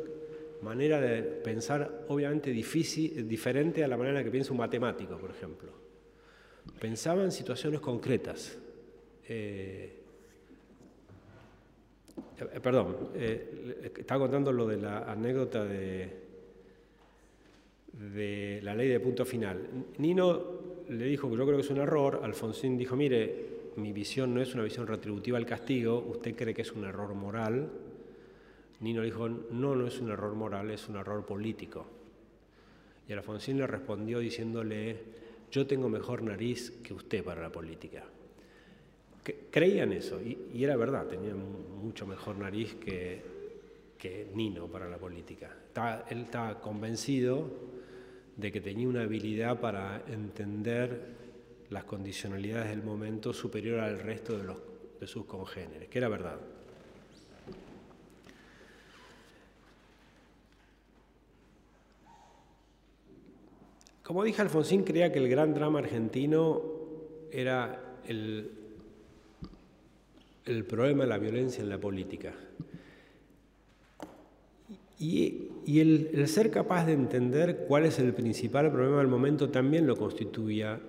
Speaker 4: manera de pensar obviamente difícil, diferente a la manera que piensa un matemático, por ejemplo. Pensaba en situaciones concretas. Eh, eh, perdón, eh, estaba contando lo de la anécdota de, de la ley de punto final. Nino le dijo que yo creo que es un error, Alfonsín dijo, mire, mi visión no es una visión retributiva al castigo, usted cree que es un error moral, Nino dijo, no, no es un error moral, es un error político. Y Alfonsín le respondió diciéndole, yo tengo mejor nariz que usted para la política. Creían eso, y, era verdad, tenía mucho mejor nariz que, que Nino para la política. él estaba convencido de que tenía una habilidad para entender las condicionalidades del momento superior al resto de, sus congéneres, que era verdad. Como dije, Alfonsín creía que el gran drama argentino era el, el problema de la violencia en la política. Y, el, ser capaz de entender cuál es el principal problema del momento también lo constituía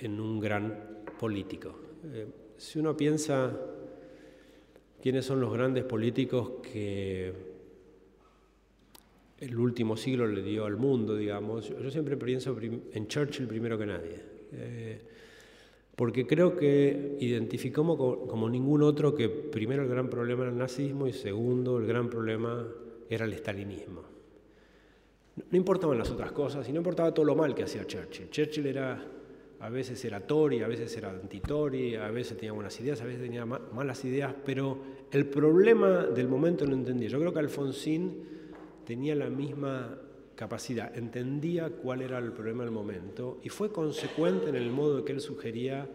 Speaker 4: en un gran político. Eh, si uno piensa quiénes son los grandes políticos que el último siglo le dio al mundo, digamos, yo siempre pienso en Churchill primero que nadie. Eh, porque creo que identificó como, como, ningún otro que primero el gran problema era el nazismo y segundo el gran problema era el estalinismo. No importaban las otras cosas y no importaba todo lo mal que hacía Churchill. Churchill era, a veces era Tory, a veces era anti-Tory, a veces tenía buenas ideas, a veces tenía malas ideas, pero el problema del momento no entendía. Yo creo que Alfonsín tenía la misma capacidad, entendía cuál era el problema del momento y fue consecuente en el modo que él sugería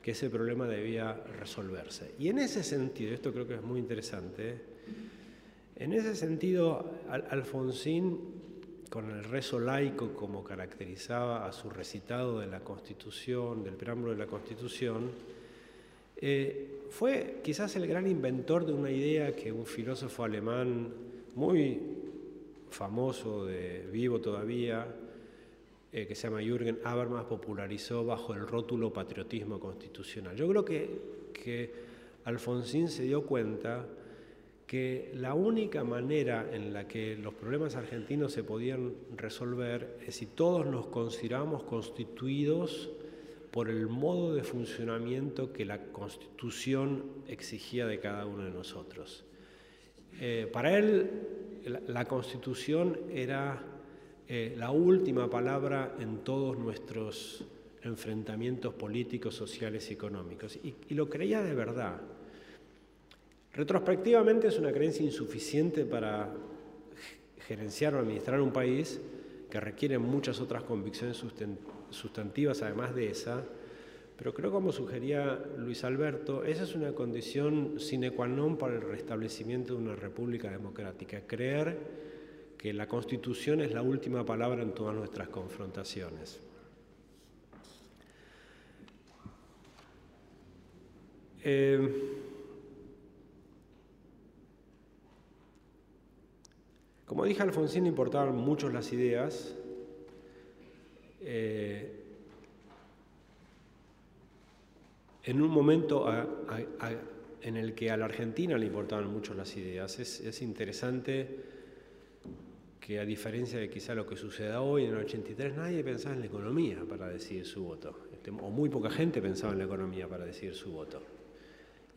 Speaker 4: que ese problema debía resolverse. Y en ese sentido, esto creo que es muy interesante, en ese sentido, Alfonsín, con el rezo laico como caracterizaba a su recitado de la Constitución, del preámbulo de la Constitución, eh, fue quizás el gran inventor de una idea que un filósofo alemán muy famoso, de, vivo todavía, eh, que se llama Jürgen Habermas, popularizó bajo el rótulo patriotismo constitucional. Yo creo que, que Alfonsín se dio cuenta que la única manera en la que los problemas argentinos se podían resolver es si todos nos consideramos constituidos por el modo de funcionamiento que la Constitución exigía de cada uno de nosotros. Eh, para él, la, Constitución era eh, la última palabra en todos nuestros enfrentamientos políticos, sociales y económicos, y lo creía de verdad. Retrospectivamente es una creencia insuficiente para gerenciar o administrar un país que requiere muchas otras convicciones sustantivas además de esa, pero creo como sugería Luis Alberto, esa es una condición sine qua non para el restablecimiento de una república democrática, creer que la constitución es la última palabra en todas nuestras confrontaciones. Eh, Como dije, a Alfonsín le importaban mucho las ideas. Eh, en un momento en el que a la Argentina le importaban mucho las ideas, es, interesante que a diferencia de quizá lo que suceda hoy, en el 83 nadie pensaba en la economía para decidir su voto, este, o muy poca gente pensaba en la economía para decidir su voto.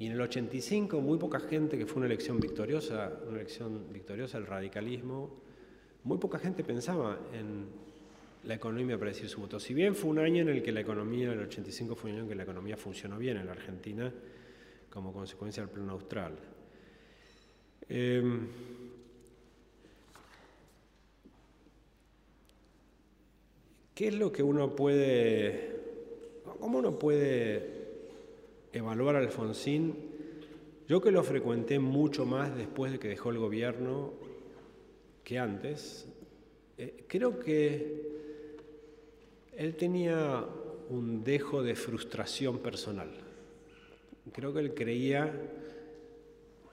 Speaker 4: Y en el 85 muy poca gente, que fue una elección victoriosa, una elección victoriosa del radicalismo, muy poca gente pensaba en la economía para decir su voto. Si bien fue un año en el que la economía, el 85 fue un año en que la economía funcionó bien en la Argentina como consecuencia del plan austral. Em, ¿Qué es lo que uno puede, cómo uno puede evaluar a Alfonsín, yo que lo frecuenté mucho más después de que dejó el gobierno que antes, eh, creo que él tenía un dejo de frustración personal. Creo que él creía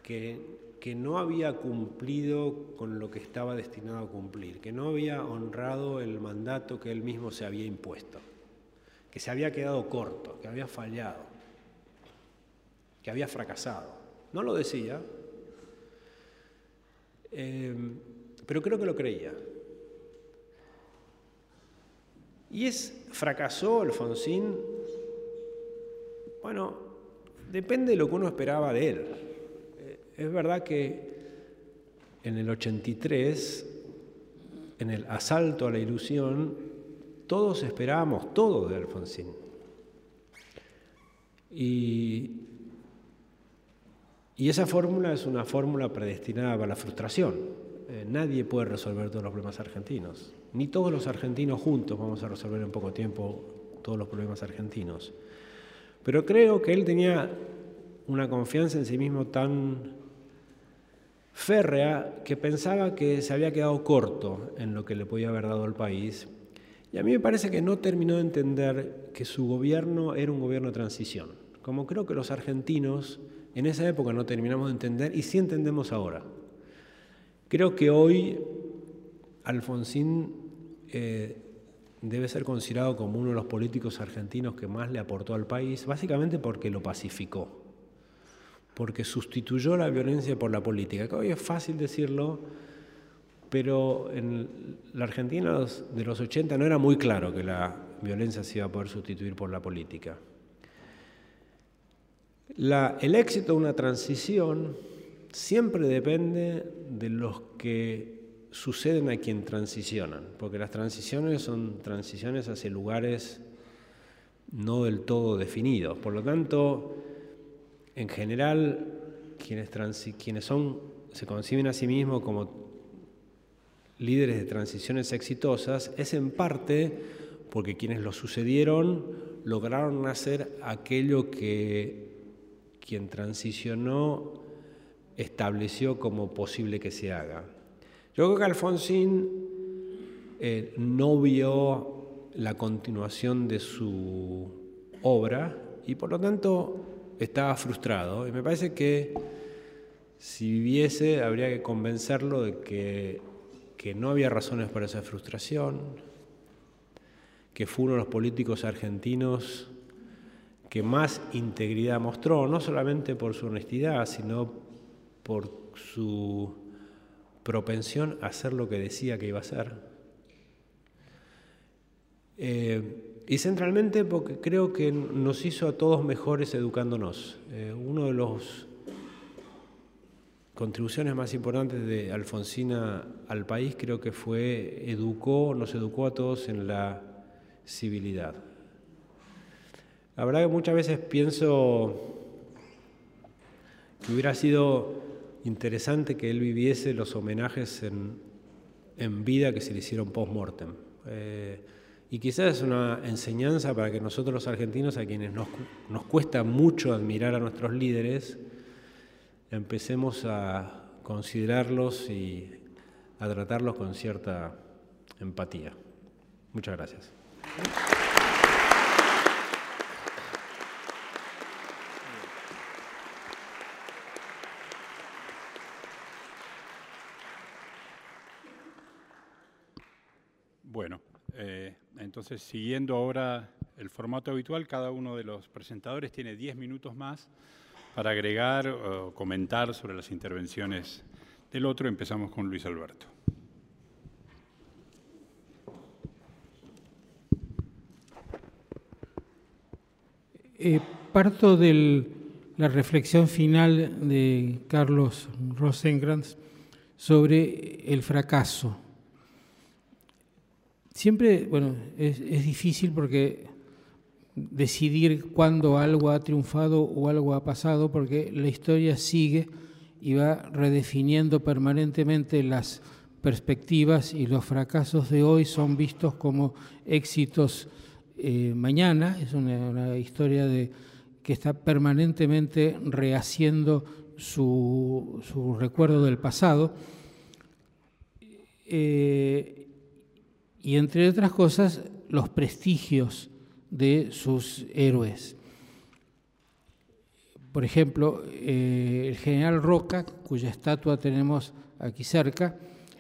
Speaker 4: que, que no había cumplido con lo que estaba destinado a cumplir, que no había honrado el mandato que él mismo se había impuesto, que se había quedado corto, que había fallado que había fracasado. No lo decía, eh, pero creo que lo creía. Y es, fracasó Alfonsín, bueno, depende de lo que uno esperaba de él. Eh, es verdad que en el 83, en el asalto a la ilusión, todos esperábamos todo de Alfonsín. Y, y esa fórmula es una fórmula predestinada para la frustración. Eh, nadie puede resolver todos los problemas argentinos. Ni todos los argentinos juntos vamos a resolver en poco tiempo todos los problemas argentinos. Pero creo que él tenía una confianza en sí mismo tan férrea que pensaba que se había quedado corto en lo que le podía haber dado al país. Y a mí me parece que no terminó de entender que su gobierno era un gobierno de transición, como creo que los argentinos en esa época no terminamos de entender y sí entendemos ahora. Creo que hoy Alfonsín eh, debe ser considerado como uno de los políticos argentinos que más le aportó al país, básicamente porque lo pacificó porque sustituyó la violencia por la política. Que hoy es fácil decirlo, pero en la Argentina de los 80 no era muy claro que la violencia se iba a poder sustituir por la política. El éxito de una transición siempre depende de los que suceden a quien transicionan, porque las transiciones son transiciones hacia lugares no del todo definidos. Por lo tanto, en general, quienes, quienes son, se conciben a sí mismos como líderes de transiciones exitosas, es en parte porque quienes lo sucedieron lograron hacer aquello que quien transicionó estableció como posible que se haga. Yo creo que Alfonsín eh, no vio la continuación de su obra y por lo tanto estaba frustrado y me parece que si viviese habría que convencerlo de que, que no había razones para esa frustración, que fue uno de los políticos argentinos que más integridad mostró, no solamente por su honestidad, sino por su propensión a hacer lo que decía que iba a hacer. Eh, y centralmente porque creo que nos hizo a todos mejores educándonos. Eh, uno de los contribuciones más importantes de Alfonsina al país creo que fue educó, nos educó a todos en la civilidad. La verdad que muchas veces pienso que hubiera sido interesante que él viviese los homenajes en, vida que se le hicieron post-mortem. Eh, y quizás es una enseñanza para que nosotros los argentinos, a quienes nos, nos cuesta mucho admirar a nuestros líderes, empecemos a considerarlos y a tratarlos con cierta empatía. Muchas gracias.
Speaker 1: Bueno, eh, entonces, siguiendo ahora el formato habitual, cada uno de los presentadores tiene 10 minutos más para agregar o comentar sobre las intervenciones del otro. Empezamos con Luis Alberto.
Speaker 2: Eh, parto de la reflexión final de Carlos Rosengrantz sobre el fracaso Siempre, bueno, es, difícil porque decidir cuándo algo ha triunfado o algo ha pasado, porque la historia sigue y va redefiniendo permanentemente las perspectivas y los fracasos de hoy son vistos como éxitos eh, mañana. Es una, historia de, que está permanentemente rehaciendo su, recuerdo del pasado. Eh, y entre otras cosas los prestigios de sus héroes. Por ejemplo, eh, el general Roca, cuya estatua tenemos aquí cerca,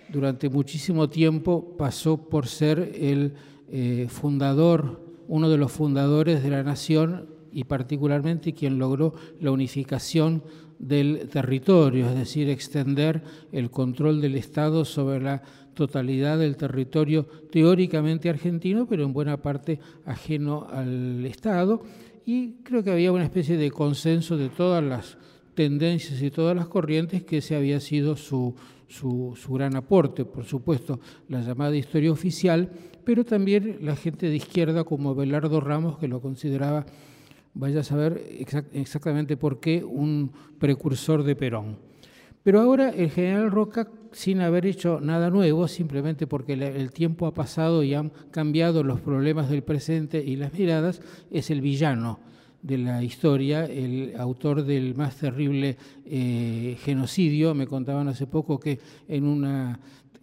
Speaker 2: durante muchísimo tiempo pasó por ser el eh, fundador, uno de los fundadores de la nación y particularmente quien logró la unificación del territorio, es decir, extender el control del Estado sobre la totalidad del territorio teóricamente argentino, pero en buena parte ajeno al Estado. Y creo que había una especie de consenso de todas las tendencias y todas las corrientes que ese había sido su, su, gran aporte, por supuesto, la llamada historia oficial, pero también la gente de izquierda como Belardo Ramos, que lo consideraba, vaya a saber exactamente por qué, un precursor de Perón. Pero ahora el general Roca, sin haber hecho nada nuevo, simplemente porque el tiempo ha pasado y han cambiado los problemas del presente y las miradas, es el villano de la historia, el autor del más terrible eh, genocidio. Me contaban hace poco que en una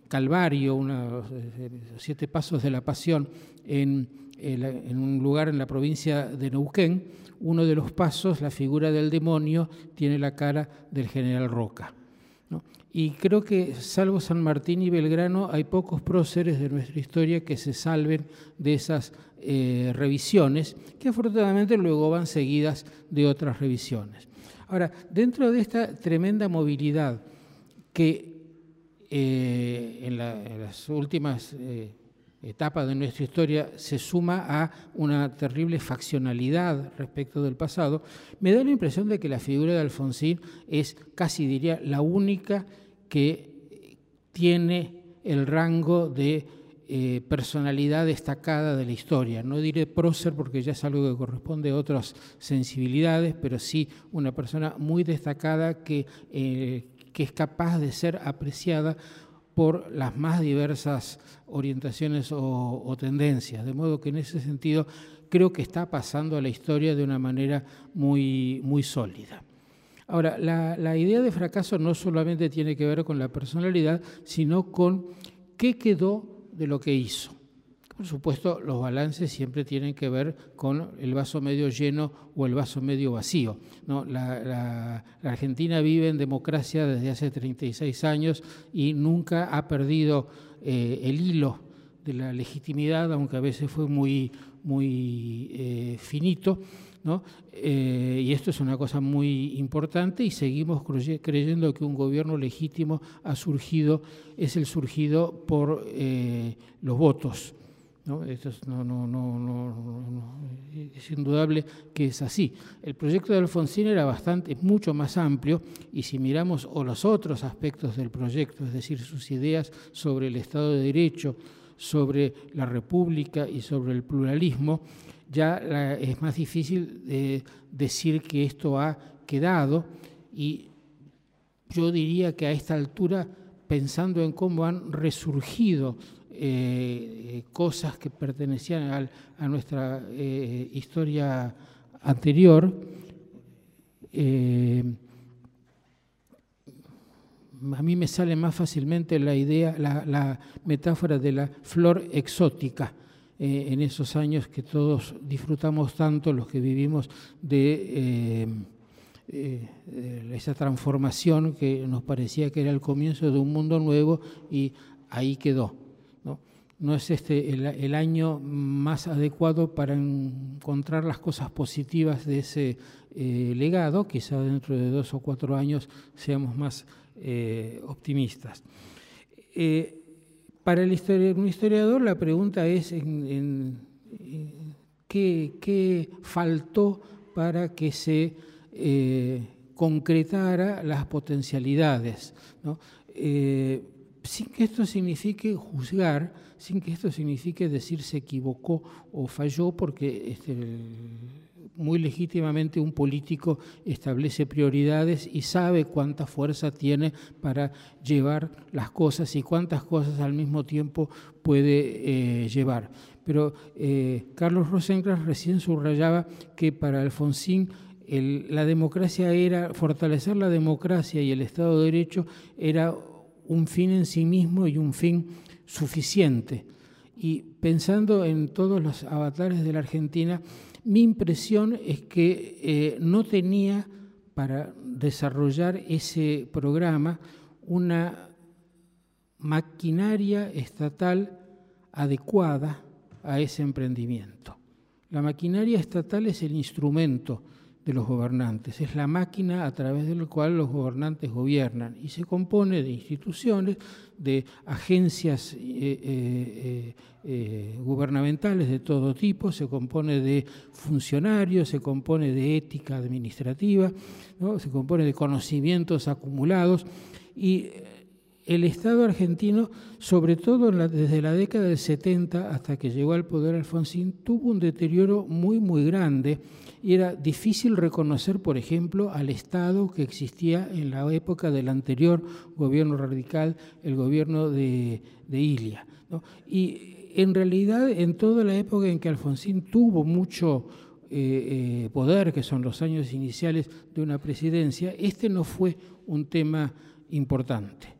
Speaker 2: Calvario, una, eh, siete pasos de la Pasión, en, en, un lugar en la provincia de Neuquén, uno de los pasos, la figura del demonio, tiene la cara del general Roca. Y creo que, salvo San Martín y Belgrano, hay pocos próceres de nuestra historia que se salven de esas eh, revisiones, que afortunadamente luego van seguidas de otras revisiones. Ahora, dentro de esta tremenda movilidad que eh, en, las últimas eh, etapas de nuestra historia se suma a una terrible faccionalidad respecto del pasado, me da la impresión de que la figura de Alfonsín es casi diría la única que tiene el rango de eh, personalidad destacada de la historia. No diré prócer porque ya es algo que corresponde a otras sensibilidades, pero sí una persona muy destacada que, eh, que es capaz de ser apreciada por las más diversas orientaciones o, tendencias. De modo que en ese sentido creo que está pasando a la historia de una manera muy, muy sólida. Ahora, la, la, idea de fracaso no solamente tiene que ver con la personalidad, sino con qué quedó de lo que hizo. Por supuesto, los balances siempre tienen que ver con el vaso medio lleno o el vaso medio vacío. La, Argentina vive en democracia desde hace 36 años y nunca ha perdido eh, el hilo de la legitimidad, aunque a veces fue muy, muy eh, finito. ¿no? Eh, y esto es una cosa muy importante y seguimos creyendo que un gobierno legítimo ha surgido, es el surgido por los votos. ¿No? Esto es, no, no, no, es indudable que es así. El proyecto de Alfonsín era bastante, mucho más amplio y si miramos o los otros aspectos del proyecto, es decir, sus ideas sobre el Estado de Derecho, sobre la República y sobre el pluralismo, ya es más difícil de decir que esto ha quedado y yo diría que a esta altura, pensando en cómo han resurgido eh, cosas que pertenecían a nuestra eh, historia anterior, eh, a mí me sale más fácilmente la idea, la metáfora de la flor exótica en esos años que todos disfrutamos tanto, los que vivimos de esa transformación que nos parecía que era el comienzo de un mundo nuevo y ahí quedó. No, es este el, año más adecuado para encontrar las cosas positivas de ese legado, quizá dentro de dos o cuatro años seamos más optimistas. Para el un historiador la pregunta es en, ¿qué, faltó para que se eh, concretara las potencialidades. Eh, sin que esto signifique juzgar, sin que esto signifique decir se equivocó o falló, porque este, muy legítimamente un político establece prioridades y sabe cuánta fuerza tiene para llevar las cosas y cuántas cosas al mismo tiempo puede eh, llevar. Pero eh, Carlos Rosencrantz recién subrayaba que para Alfonsín la democracia era, fortalecer la democracia y el Estado de Derecho era un fin en sí mismo y un fin suficiente. Y pensando en todos los avatares de la Argentina, mi impresión es que eh, no tenía para desarrollar ese programa una maquinaria estatal adecuada a ese emprendimiento. La maquinaria estatal es el instrumento de los gobernantes, es la máquina a través de la cual los gobernantes gobiernan y se compone de instituciones, de agencias eh, eh, eh, gubernamentales de todo tipo, se compone de funcionarios, se compone de ética administrativa, se compone de conocimientos acumulados y el Estado argentino, sobre todo desde la década del 70 hasta que llegó al poder Alfonsín, tuvo un deterioro muy, muy grande y era difícil reconocer, por ejemplo, al Estado que existía en la época del anterior gobierno radical, el gobierno de, Ilia. Y en realidad, en toda la época en que Alfonsín tuvo mucho eh, eh, poder, que son los años iniciales de una presidencia, este no fue un tema importante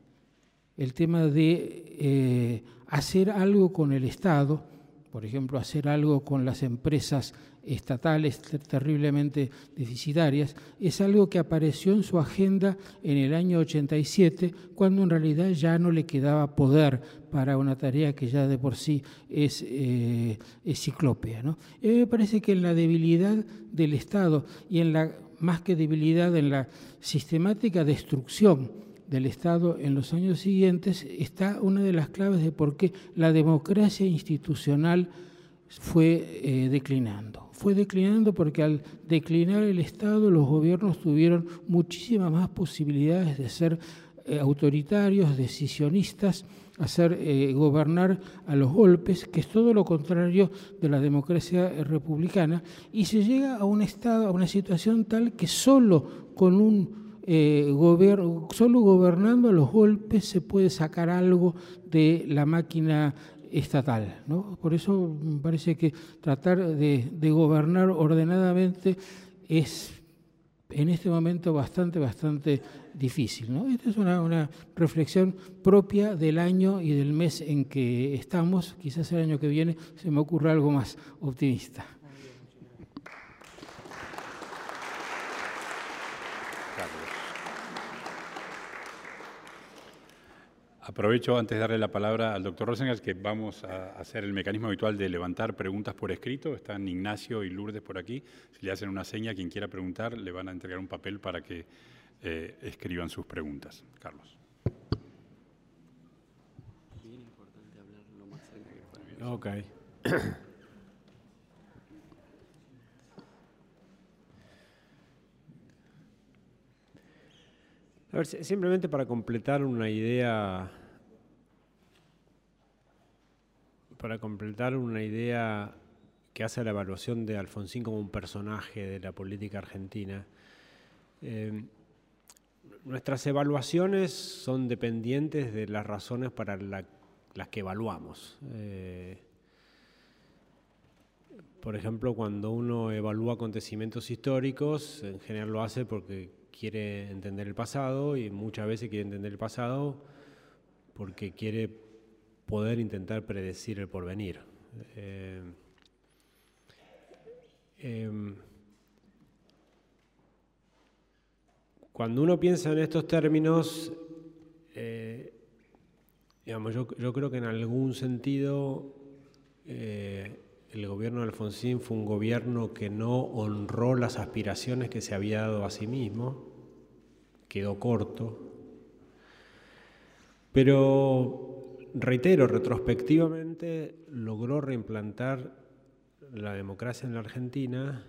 Speaker 2: el tema de eh, hacer algo con el Estado, por ejemplo, hacer algo con las empresas estatales terriblemente deficitarias, es algo que apareció en su agenda en el año 87, cuando en realidad ya no le quedaba poder para una tarea que ya de por sí es, eh, ciclópea. ¿no? me parece que en la debilidad del Estado y en la, más que debilidad, en la sistemática destrucción del Estado en los años siguientes está una de las claves de por qué la democracia institucional fue eh, declinando. Fue declinando porque al declinar el Estado los gobiernos tuvieron muchísimas más posibilidades de ser eh, autoritarios, decisionistas, hacer eh, gobernar a los golpes, que es todo lo contrario de la democracia republicana, y se llega a un estado, a una situación tal que solo con un eh, solo gobernando a los golpes se puede sacar algo de la máquina estatal. ¿no? Por eso me parece que tratar de, gobernar ordenadamente es en este momento bastante, bastante difícil. Esta es una, reflexión propia del año y del mes en que estamos. Quizás el año que viene se me ocurra algo más optimista.
Speaker 1: Aprovecho antes de darle la palabra al doctor Rosengers que vamos a hacer el mecanismo habitual de levantar preguntas por escrito. Están Ignacio y Lourdes por aquí. Si le hacen una seña, quien quiera preguntar, le van a entregar un papel para que eh, escriban sus preguntas. Carlos. Bien importante hablar lo más
Speaker 4: cerca Ok. A ver, simplemente para completar una idea, para completar una idea que hace la evaluación de Alfonsín como un personaje de la política argentina. Eh, nuestras evaluaciones son dependientes de las razones para las que evaluamos. Eh, por ejemplo, cuando uno evalúa acontecimientos históricos, en general lo hace porque quiere entender el pasado y muchas veces quiere entender el pasado porque quiere poder intentar predecir el porvenir. Eh, em, cuando uno piensa en estos términos, eh, digamos, yo, creo que en algún sentido eh, el gobierno de Alfonsín fue un gobierno que no honró las aspiraciones que se había dado a sí mismo, quedó corto. Pero, reitero, retrospectivamente logró reimplantar la democracia en la Argentina,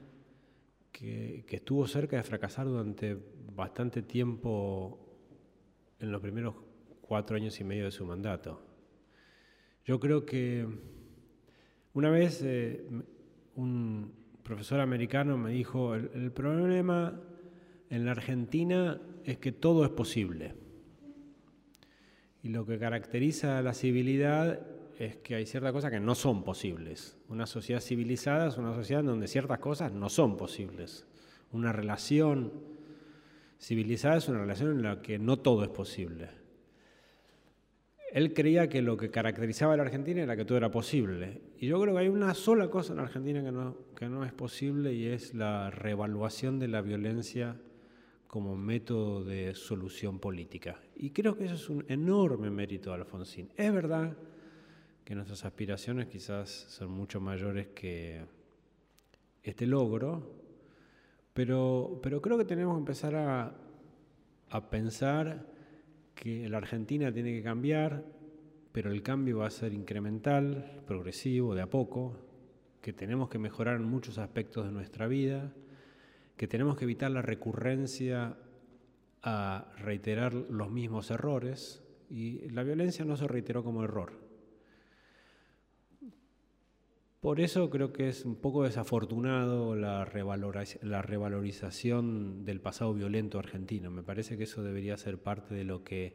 Speaker 4: que, que estuvo cerca de fracasar durante bastante tiempo en los primeros cuatro años y medio de su mandato. Yo creo que una vez eh, un profesor americano me dijo, el, problema en la Argentina es que todo es posible. Y lo que caracteriza a la civilidad es que hay ciertas cosas que no son posibles. Una sociedad civilizada es una sociedad donde ciertas cosas no son posibles. Una relación civilizada es una relación en la que no todo es posible él creía que lo que caracterizaba a la Argentina era que todo era posible. Y yo creo que hay una sola cosa en la Argentina que no, que no es posible y es la reevaluación de la violencia como método de solución política. Y creo que eso es un enorme mérito de Alfonsín. Es verdad que nuestras aspiraciones quizás son mucho mayores que este logro, pero, pero creo que tenemos que empezar a, a pensar que la Argentina tiene que cambiar, pero el cambio va a ser incremental, progresivo, de a poco, que tenemos que mejorar en muchos aspectos de nuestra vida, que tenemos que evitar la recurrencia a reiterar los mismos errores, y la violencia no se reiteró como error. Por eso creo que es un poco desafortunado la, revalorización del pasado violento argentino. Me parece que eso debería ser parte de lo que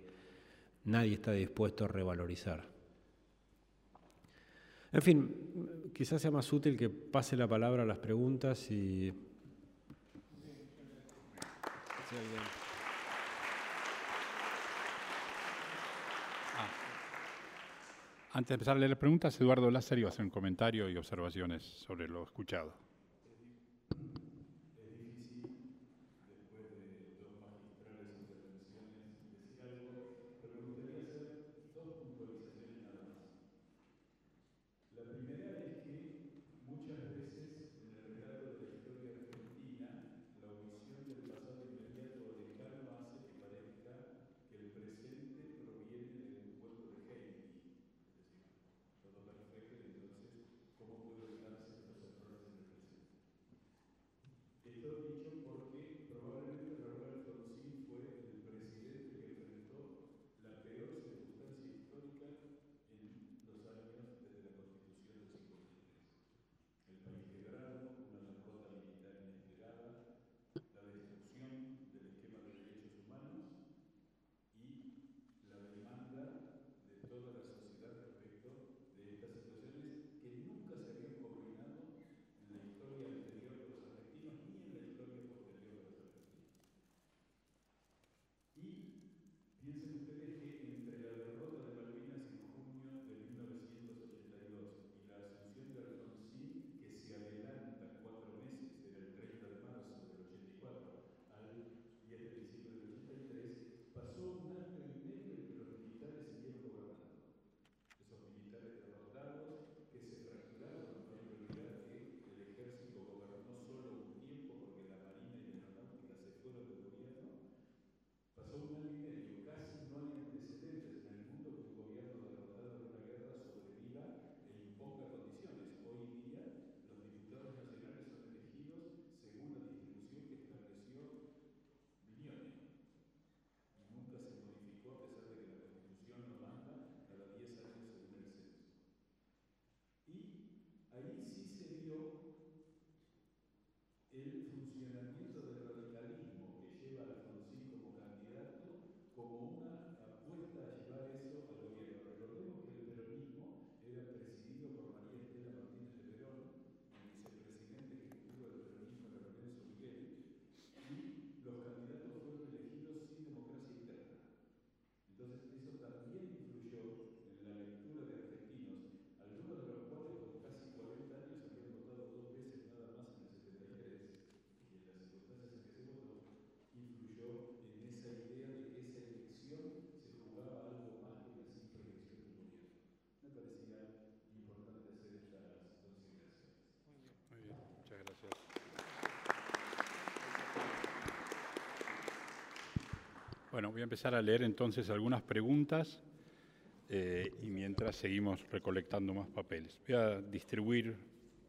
Speaker 4: nadie está dispuesto a revalorizar. En fin, quizás sea más útil que pase la palabra a las preguntas y...
Speaker 5: Ah. Antes de empezar a leer preguntas, Eduardo Lázaro iba a hacer un comentario y observaciones sobre lo escuchado. Bueno, voy a empezar a leer entonces algunas preguntas eh, y mientras seguimos recolectando más papeles. Voy a distribuir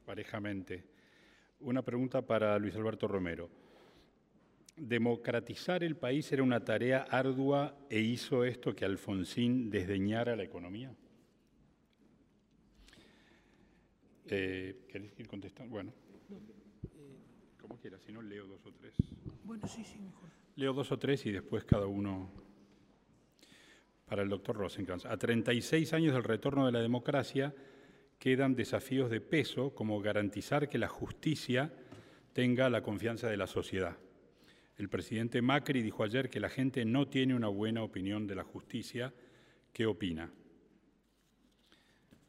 Speaker 5: parejamente. Una pregunta para Luis Alberto Romero. ¿Democratizar el país era una tarea ardua e hizo esto que Alfonsín desdeñara la economía? Eh, ¿Querés ir contestando? Bueno. Como quiera, si no leo dos o tres.
Speaker 2: Bueno, sí, sí, mejor.
Speaker 5: Leo dos o tres y después cada uno para el doctor Rosenkrantz. A 36 años del retorno de la democracia quedan desafíos de peso como garantizar que la justicia tenga la confianza de la sociedad. El presidente Macri dijo ayer que la gente no tiene una buena opinión de la justicia. ¿Qué opina?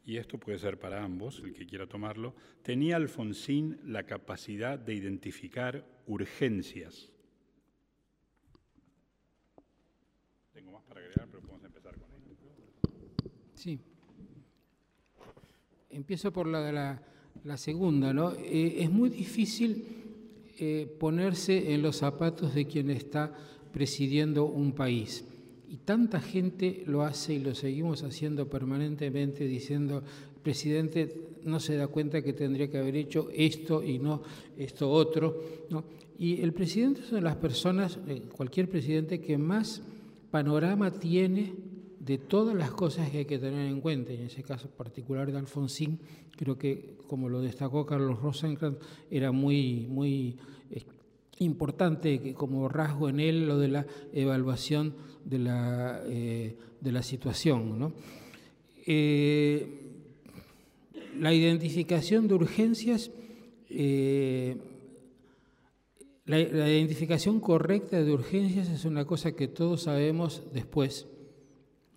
Speaker 5: Y esto puede ser para ambos, el que quiera tomarlo, tenía Alfonsín la capacidad de identificar urgencias. Tengo más para agregar, pero podemos empezar con esto.
Speaker 2: Sí. Empiezo por la, la, la segunda, ¿no? Eh, es muy difícil eh, ponerse en los zapatos de quien está presidiendo un país. Y tanta gente lo hace y lo seguimos haciendo permanentemente diciendo, presidente no se da cuenta que tendría que haber hecho esto y no esto otro. ¿no? Y el presidente es una de las personas, eh, cualquier presidente, que más panorama tiene de todas las cosas que hay que tener en cuenta, en ese caso particular de Alfonsín, creo que, como lo destacó Carlos Rosenkrantz, era muy, muy eh, importante como rasgo en él lo de la evaluación de la, eh, de la situación. Eh, la identificación de urgencias, la, la identificación correcta de urgencias es una cosa que todos sabemos después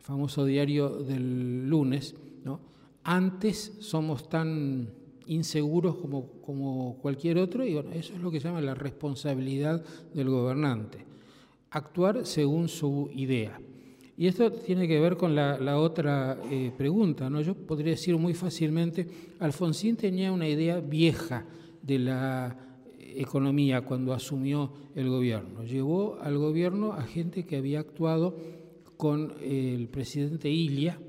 Speaker 2: famoso diario del lunes, ¿no? antes somos tan inseguros como, cualquier otro y bueno, eso es lo que se llama la responsabilidad del gobernante, actuar según su idea. Y esto tiene que ver con la, otra eh, pregunta. ¿no? Yo podría decir muy fácilmente, Alfonsín tenía una idea vieja de la economía cuando asumió el gobierno. Llevó al gobierno a gente que había actuado con el presidente Ilia,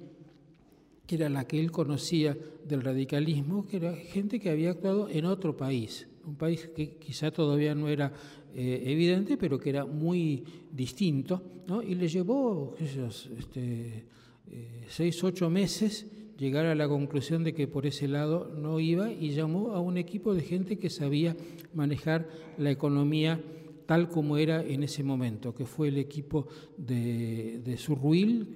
Speaker 2: que era la que él conocía del radicalismo, que era gente que había actuado en otro país, un país que quizá todavía no era eh, evidente, pero que era muy distinto, ¿no? y le llevó este, eh, seis, ocho meses llegar a la conclusión de que por ese lado no iba y llamó a un equipo de gente que sabía manejar la economía tal como era en ese momento, que fue el equipo de, de Surruil,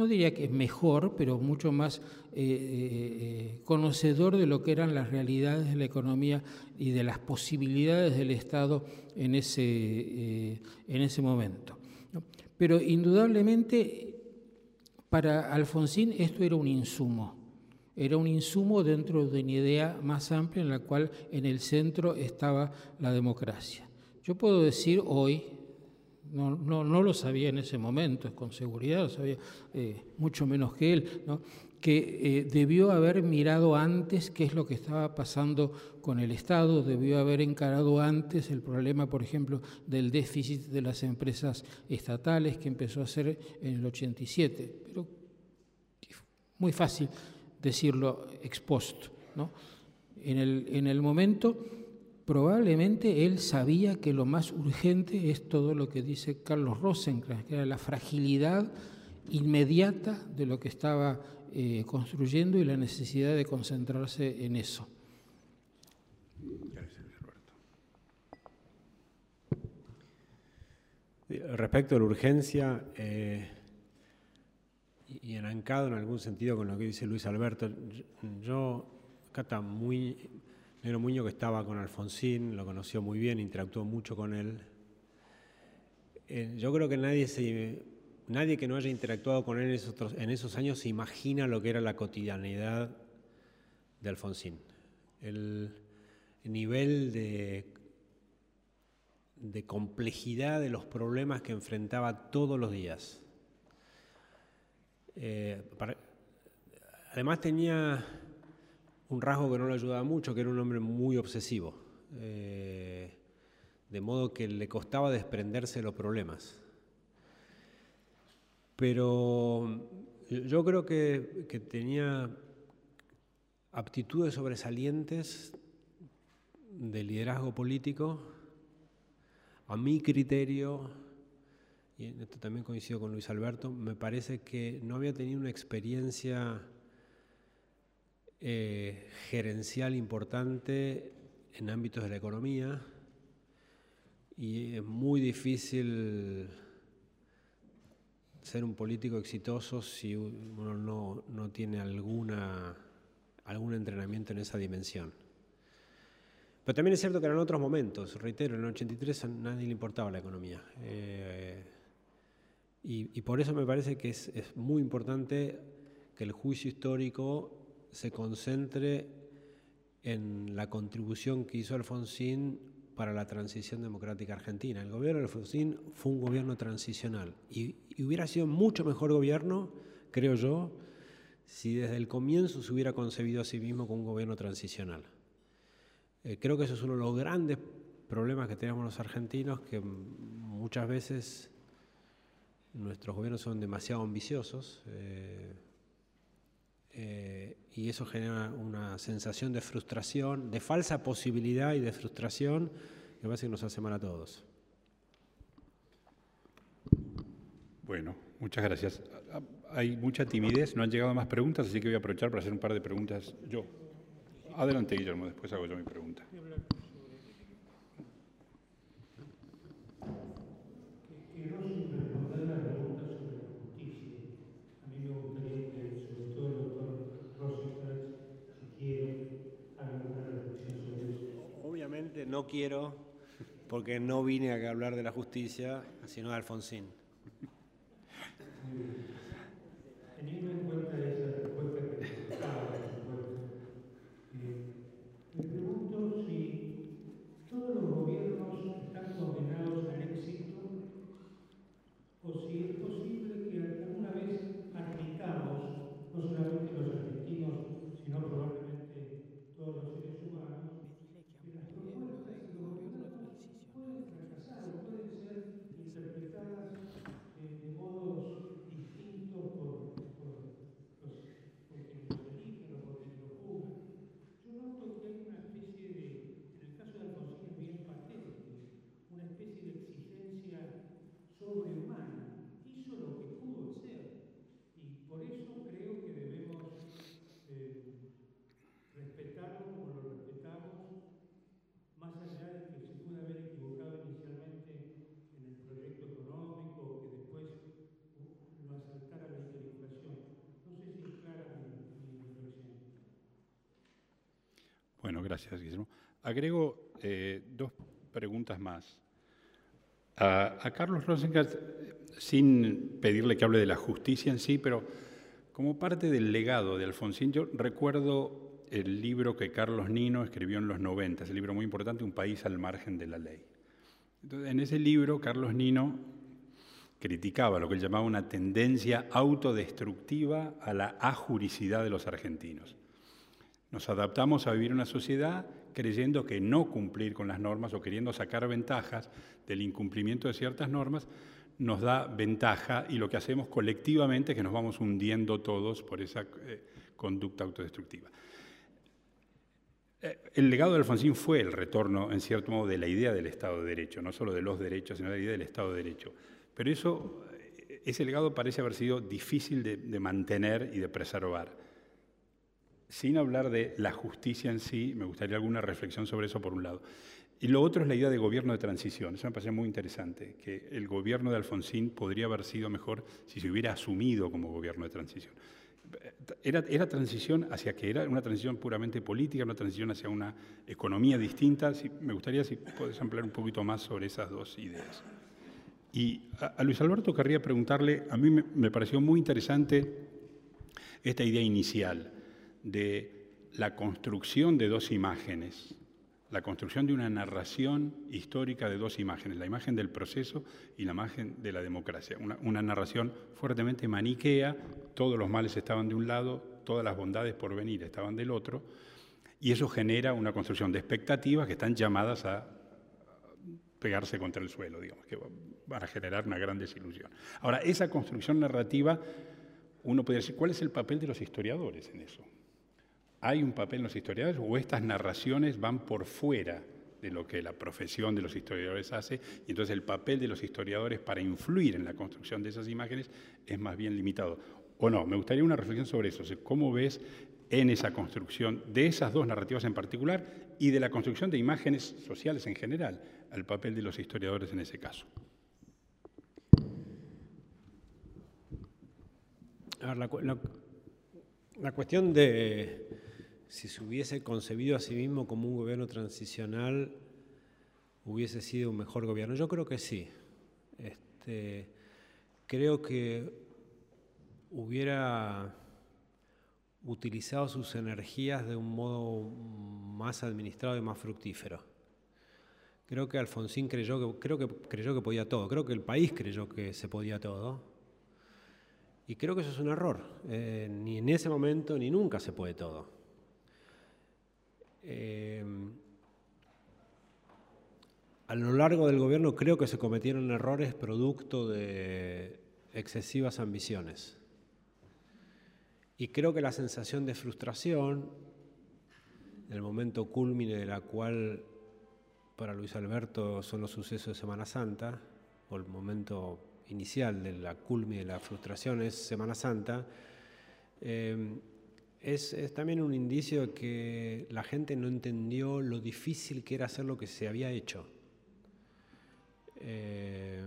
Speaker 2: no diría que mejor, pero mucho más eh, eh, eh, conocedor de lo que eran las realidades de la economía y de las posibilidades del Estado en ese, en ese momento. Pero indudablemente para Alfonsín esto era un insumo, era un insumo dentro de una idea más amplia en la cual en el centro estaba la democracia. Yo puedo decir hoy, no, no, no lo sabía en ese momento, con seguridad, lo sabía eh, mucho menos que él, que eh, debió haber mirado antes qué es lo que estaba pasando con el Estado, debió haber encarado antes el problema, por ejemplo, del déficit de las empresas estatales que empezó a ser en el 87. Pero muy fácil decirlo ex post. En, el, en el momento probablemente él sabía que lo más urgente es todo lo que dice Carlos Rosenkrantz, que era la fragilidad inmediata de lo que estaba eh, construyendo y la necesidad de concentrarse en eso.
Speaker 4: Gracias, Roberto. Respecto a la urgencia, eh, y enancado en algún sentido con lo que dice Luis Alberto, yo está muy Nero Muñoz, que estaba con Alfonsín, lo conoció muy bien, interactuó mucho con él. Eh, yo creo que nadie, nadie que no haya interactuado con él en esos, años se imagina lo que era la cotidianidad de Alfonsín. El nivel de, de complejidad de los problemas que enfrentaba todos los días. Eh, además tenía un rasgo que no le ayudaba mucho, que era un hombre muy obsesivo, eh, de modo que le costaba desprenderse de los problemas. Pero yo creo que, tenía aptitudes sobresalientes de liderazgo político, a mi criterio, y esto también coincido con Luis Alberto, me parece que no había tenido una experiencia eh, gerencial importante en ámbitos de la economía y es muy difícil ser un político exitoso si uno no, no tiene alguna, algún entrenamiento en esa dimensión. Pero también es cierto que eran otros momentos, reitero, en el 83 a nadie le importaba la economía. Eh, y, y, por eso me parece que es, es muy importante que el juicio histórico se concentre en la contribución que hizo Alfonsín para la transición democrática argentina. El gobierno de Alfonsín fue un gobierno transicional y, hubiera sido mucho mejor gobierno, creo yo, si desde el comienzo se hubiera concebido a sí mismo como un gobierno transicional. Eh, creo que eso es uno de los grandes problemas que tenemos los argentinos, que muchas veces nuestros gobiernos son demasiado ambiciosos. Eh, eh, y eso genera una sensación de frustración, de falsa posibilidad y de frustración que parece que nos hace mal a todos.
Speaker 1: Bueno, muchas gracias. hay mucha timidez, no han llegado más preguntas, así que voy a aprovechar para hacer un par de preguntas yo. Adelante, Guillermo, después hago yo mi pregunta.
Speaker 4: Obviamente no quiero, porque no vine a hablar de la justicia, sino de Alfonsín.
Speaker 6: Teniendo en cuenta esa respuesta que necesitaba, eh, me pregunto si todos los gobiernos están condenados al éxito o si es posible que alguna vez admitamos, no solamente los argentinos, sino probablemente todos los seres humanos, que las propuestas de los gobiernos pueden fracasar o pueden ser interpretadas eh, de modos distintos por, por los, por quienes los eligen o por quienes los juzgan. Yo noto que hay una especie de, en el caso de Alfonsín es bien patente, una especie de exigencia sobrehumana. Hizo lo que pudo hacer y por eso creo que debemos eh, respetarlo como lo respetamos, más allá de que se pudo haber equivocado inicialmente en el proyecto económico o que después uh, lo asaltara la hiperinflación. No sé si es clara mi, mi reflexión.
Speaker 1: Bueno, gracias, Guillermo. Agrego eh, dos preguntas más. A, Carlos Rosenkranz, sin pedirle que hable de la justicia en sí, pero como parte del legado de Alfonsín, yo recuerdo el libro que Carlos Nino escribió en los 90, ese libro muy importante, Un país al margen de la ley. Entonces, en ese libro, Carlos Nino criticaba lo que él llamaba una tendencia autodestructiva a la ajuricidad de los argentinos. Nos adaptamos a vivir en una sociedad creyendo que no cumplir con las normas o queriendo sacar ventajas del incumplimiento de ciertas normas nos da ventaja y lo que hacemos colectivamente es que nos vamos hundiendo todos por esa eh, conducta autodestructiva. Eh, el legado de Alfonsín fue el retorno, en cierto modo, de la idea del Estado de Derecho, no solo de los derechos, sino de la idea del Estado de Derecho. Pero eso, eh, ese legado parece haber sido difícil de, de mantener y de preservar sin hablar de la justicia en sí, me gustaría alguna reflexión sobre eso por un lado. Y lo otro es la idea de gobierno de transición. Eso me parece muy interesante, que el gobierno de Alfonsín podría haber sido mejor si se hubiera asumido como gobierno de transición. Era, transición hacia que era una transición puramente política, una transición hacia una economía distinta. Me gustaría si puedes ampliar un poquito más sobre esas dos ideas. Y a, Luis Alberto querría preguntarle, a mí me pareció muy interesante esta idea inicial de la construcción de dos imágenes, la construcción de una narración histórica de dos imágenes, la imagen del proceso y la imagen de la democracia. Una, narración fuertemente maniquea, todos los males estaban de un lado, todas las bondades por venir estaban del otro, y eso genera una construcción de expectativas que están llamadas a pegarse contra el suelo, digamos, que van a generar una gran desilusión. Ahora, esa construcción narrativa, uno podría decir, ¿cuál es el papel de los historiadores en eso? ¿Hay un papel en los historiadores o estas narraciones van por fuera de lo que la profesión de los historiadores hace y entonces el papel de los historiadores para influir en la construcción de esas imágenes es más bien limitado? ¿O no? Me gustaría una reflexión sobre eso. ¿Cómo ves en esa construcción de esas dos narrativas en particular y de la construcción de imágenes sociales en general, el papel de los historiadores en ese caso?
Speaker 4: A ver, la cuestión de si se hubiese concebido a sí mismo como un gobierno transicional, hubiese sido un mejor gobierno. Yo creo que sí. Este, creo que hubiera utilizado sus energías de un modo más administrado y más fructífero. Creo que Alfonsín creyó que, creyó que podía todo, creo que el país creyó que se podía todo. Y creo que eso es un error. Eh, ni en ese momento ni nunca se puede todo. Eh, a lo largo del gobierno creo que se cometieron errores producto de excesivas ambiciones. Y creo que la sensación de frustración, el momento culmine de la cual para Luis Alberto son los sucesos de Semana Santa, o el momento inicial de la culmi de la frustración es Semana Santa, eh, es, también un indicio que la gente no entendió lo difícil que era hacer lo que se había hecho. Eh,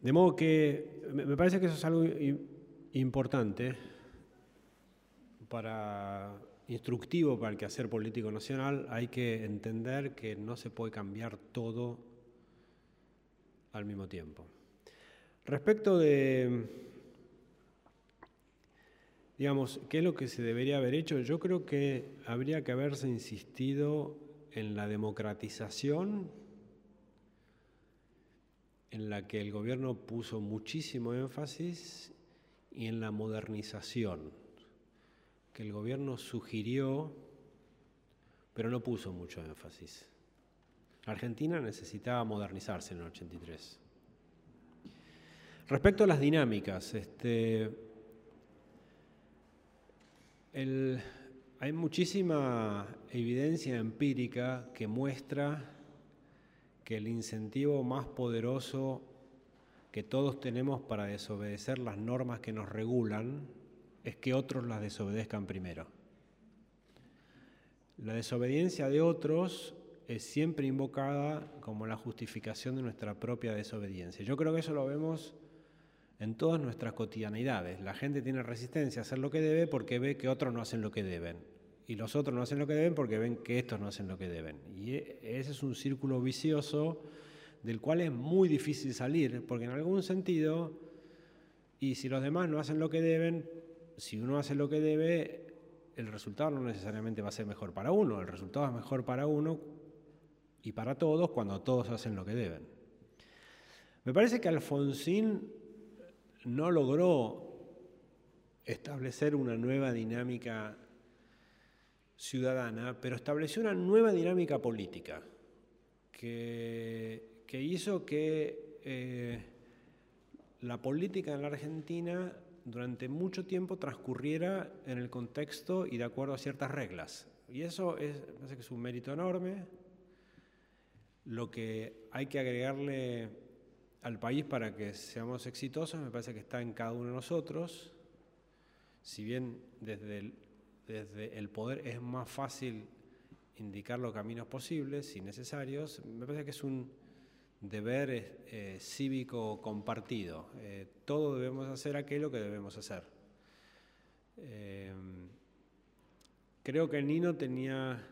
Speaker 4: de modo que me parece que eso es algo importante para instructivo para el quehacer político nacional, hay que entender que no se puede cambiar todo al mismo tiempo. Respecto de, digamos, ¿qué es lo que se debería haber hecho? Yo creo que habría que haberse insistido en la democratización, en la que el gobierno puso muchísimo énfasis, y en la modernización que el gobierno sugirió, pero no puso mucho énfasis. Argentina necesitaba modernizarse en el 83. Respecto a las dinámicas, este, hay muchísima evidencia empírica que muestra que el incentivo más poderoso que todos tenemos para desobedecer las normas que nos regulan es que otros las desobedezcan primero. La desobediencia de otros es siempre invocada como la justificación de nuestra propia desobediencia. Yo creo que eso lo vemos en todas nuestras cotidianidades. La gente tiene resistencia a hacer lo que debe porque ve que otros no hacen lo que deben. Y los otros no hacen lo que deben porque ven que estos no hacen lo que deben. Y e, ese es un círculo vicioso del cual es muy difícil salir, porque en algún sentido, y si los demás no hacen lo que deben, si uno hace lo que debe, el resultado no necesariamente va a ser mejor para uno, el resultado es mejor para uno y para todos cuando todos hacen lo que deben. Me parece que Alfonsín no logró establecer una nueva dinámica ciudadana, pero estableció una nueva dinámica política que, hizo que eh, la política en la Argentina durante mucho tiempo transcurriera en el contexto y de acuerdo a ciertas reglas. Y eso es, que es un mérito enorme. Lo que hay que agregarle al país para que seamos exitosos me parece que está en cada uno de nosotros. Si bien desde el, desde el poder es más fácil indicar los caminos posibles y necesarios, me parece que es un deber eh, cívico compartido. Eh, todos debemos hacer aquello que debemos hacer. Eh, creo que Nino tenía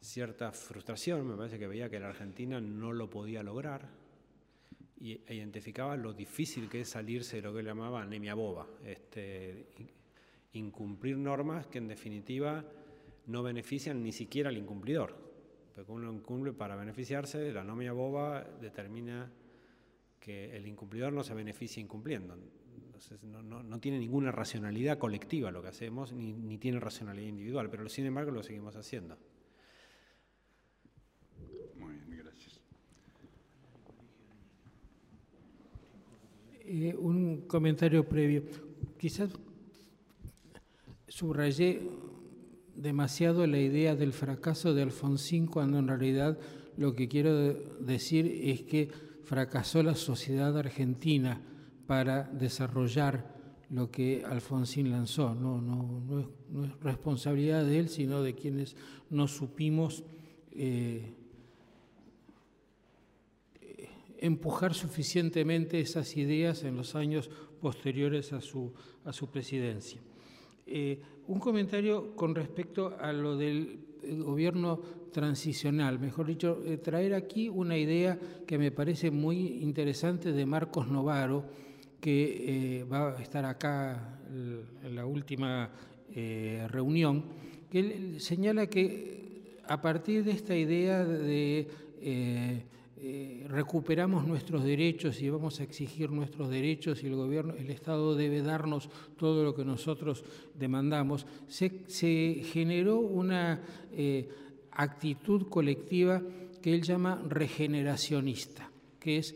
Speaker 4: cierta frustración, me parece que veía que la Argentina no lo podía lograr y, identificaba lo difícil que es salirse de lo que él llamaba anemia boba, este, incumplir normas que en definitiva no benefician ni siquiera al incumplidor porque uno incumple para beneficiarse, la nomia boba determina que el incumplidor no se beneficia incumpliendo. Entonces no, tiene ninguna racionalidad colectiva lo que hacemos, ni, tiene racionalidad individual, pero sin embargo lo seguimos haciendo.
Speaker 1: Muy bien, gracias.
Speaker 2: Eh, un comentario previo. Quizás subrayé demasiado la idea del fracaso de Alfonsín cuando en realidad lo que quiero decir es que fracasó la sociedad argentina para desarrollar lo que Alfonsín lanzó. No, no, es, responsabilidad de él, sino de quienes no supimos eh, empujar suficientemente esas ideas en los años posteriores a su, a su presidencia. Eh, un comentario con respecto a lo del eh, gobierno transicional, mejor dicho, eh, traer aquí una idea que me parece muy interesante de Marcos Novaro, que va a estar acá en la última reunión, que señala que a partir de esta idea de eh, recuperamos nuestros derechos y vamos a exigir nuestros derechos y el gobierno, el Estado debe darnos todo lo que nosotros demandamos, se, generó una eh, actitud colectiva que él llama regeneracionista, que es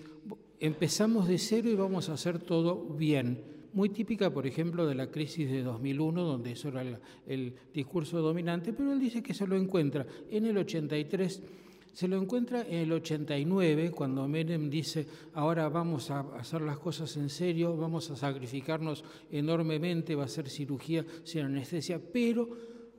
Speaker 2: empezamos de cero y vamos a hacer todo bien. Muy típica, por ejemplo, de la crisis de 2001, donde eso era el discurso dominante, pero él dice que se lo encuentra en el 83 Se lo encuentra en el 89, cuando Menem dice, ahora vamos a hacer las cosas en serio, vamos a sacrificarnos enormemente, va a ser cirugía sin anestesia, pero